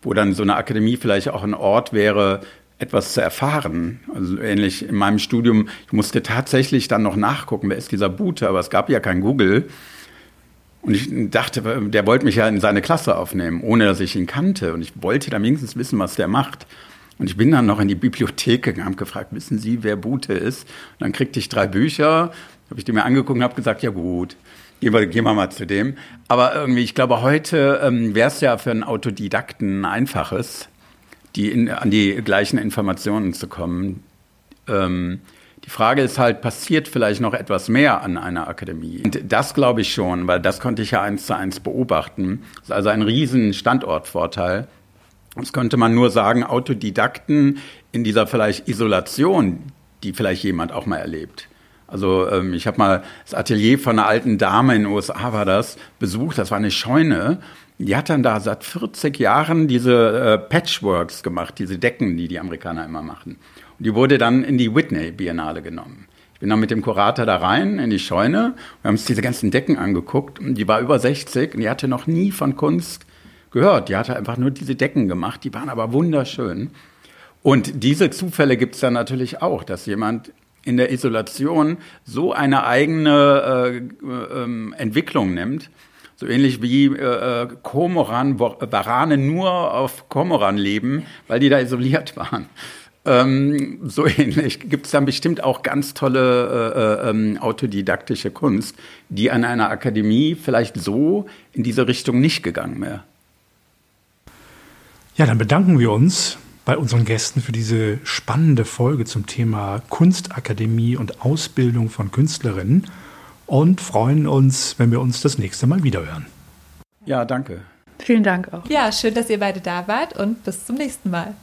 wo dann so eine Akademie vielleicht auch ein Ort wäre, etwas zu erfahren. Also ähnlich in meinem Studium, ich musste tatsächlich dann noch nachgucken, wer ist dieser Bute, aber es gab ja kein Google. Und ich dachte, der wollte mich ja in seine Klasse aufnehmen, ohne dass ich ihn kannte. Und ich wollte dann wenigstens wissen, was der macht. Und ich bin dann noch in die Bibliothek gegangen, gefragt, wissen Sie, wer Bute ist? Und dann kriegte ich drei Bücher, habe ich die mir angeguckt und habe gesagt, ja gut, gehen wir, gehen wir mal zu dem. Aber irgendwie, ich glaube, heute ähm, wäre es ja für einen Autodidakten einfaches, die in, an die gleichen Informationen zu kommen. Ähm, die Frage ist halt, passiert vielleicht noch etwas mehr an einer Akademie? Und das glaube ich schon, weil das konnte ich ja eins zu eins beobachten. Das ist also ein riesen Standortvorteil. Das könnte man nur sagen, Autodidakten in dieser vielleicht Isolation, die vielleicht jemand auch mal erlebt. Also ähm, ich habe mal das Atelier von einer alten Dame in den USA war das besucht. Das war eine Scheune die hat dann da seit 40 Jahren diese äh, Patchworks gemacht, diese Decken, die die Amerikaner immer machen. Und die wurde dann in die Whitney Biennale genommen. Ich bin dann mit dem Kurator da rein in die Scheune. Wir haben uns diese ganzen Decken angeguckt. Die war über 60 und die hatte noch nie von Kunst gehört. Die hatte einfach nur diese Decken gemacht. Die waren aber wunderschön. Und diese Zufälle gibt es dann natürlich auch, dass jemand in der Isolation so eine eigene äh, äh, Entwicklung nimmt, so ähnlich wie äh, Komoran, Warane nur auf Komoran leben, weil die da isoliert waren. Ähm, so ähnlich gibt es dann bestimmt auch ganz tolle äh, ähm, autodidaktische Kunst, die an einer Akademie vielleicht so in diese Richtung nicht gegangen wäre. Ja, dann bedanken wir uns bei unseren Gästen für diese spannende Folge zum Thema Kunstakademie und Ausbildung von Künstlerinnen und freuen uns, wenn wir uns das nächste Mal wiederhören. Ja, danke. Vielen Dank auch. Ja, schön, dass ihr beide da wart und bis zum nächsten Mal.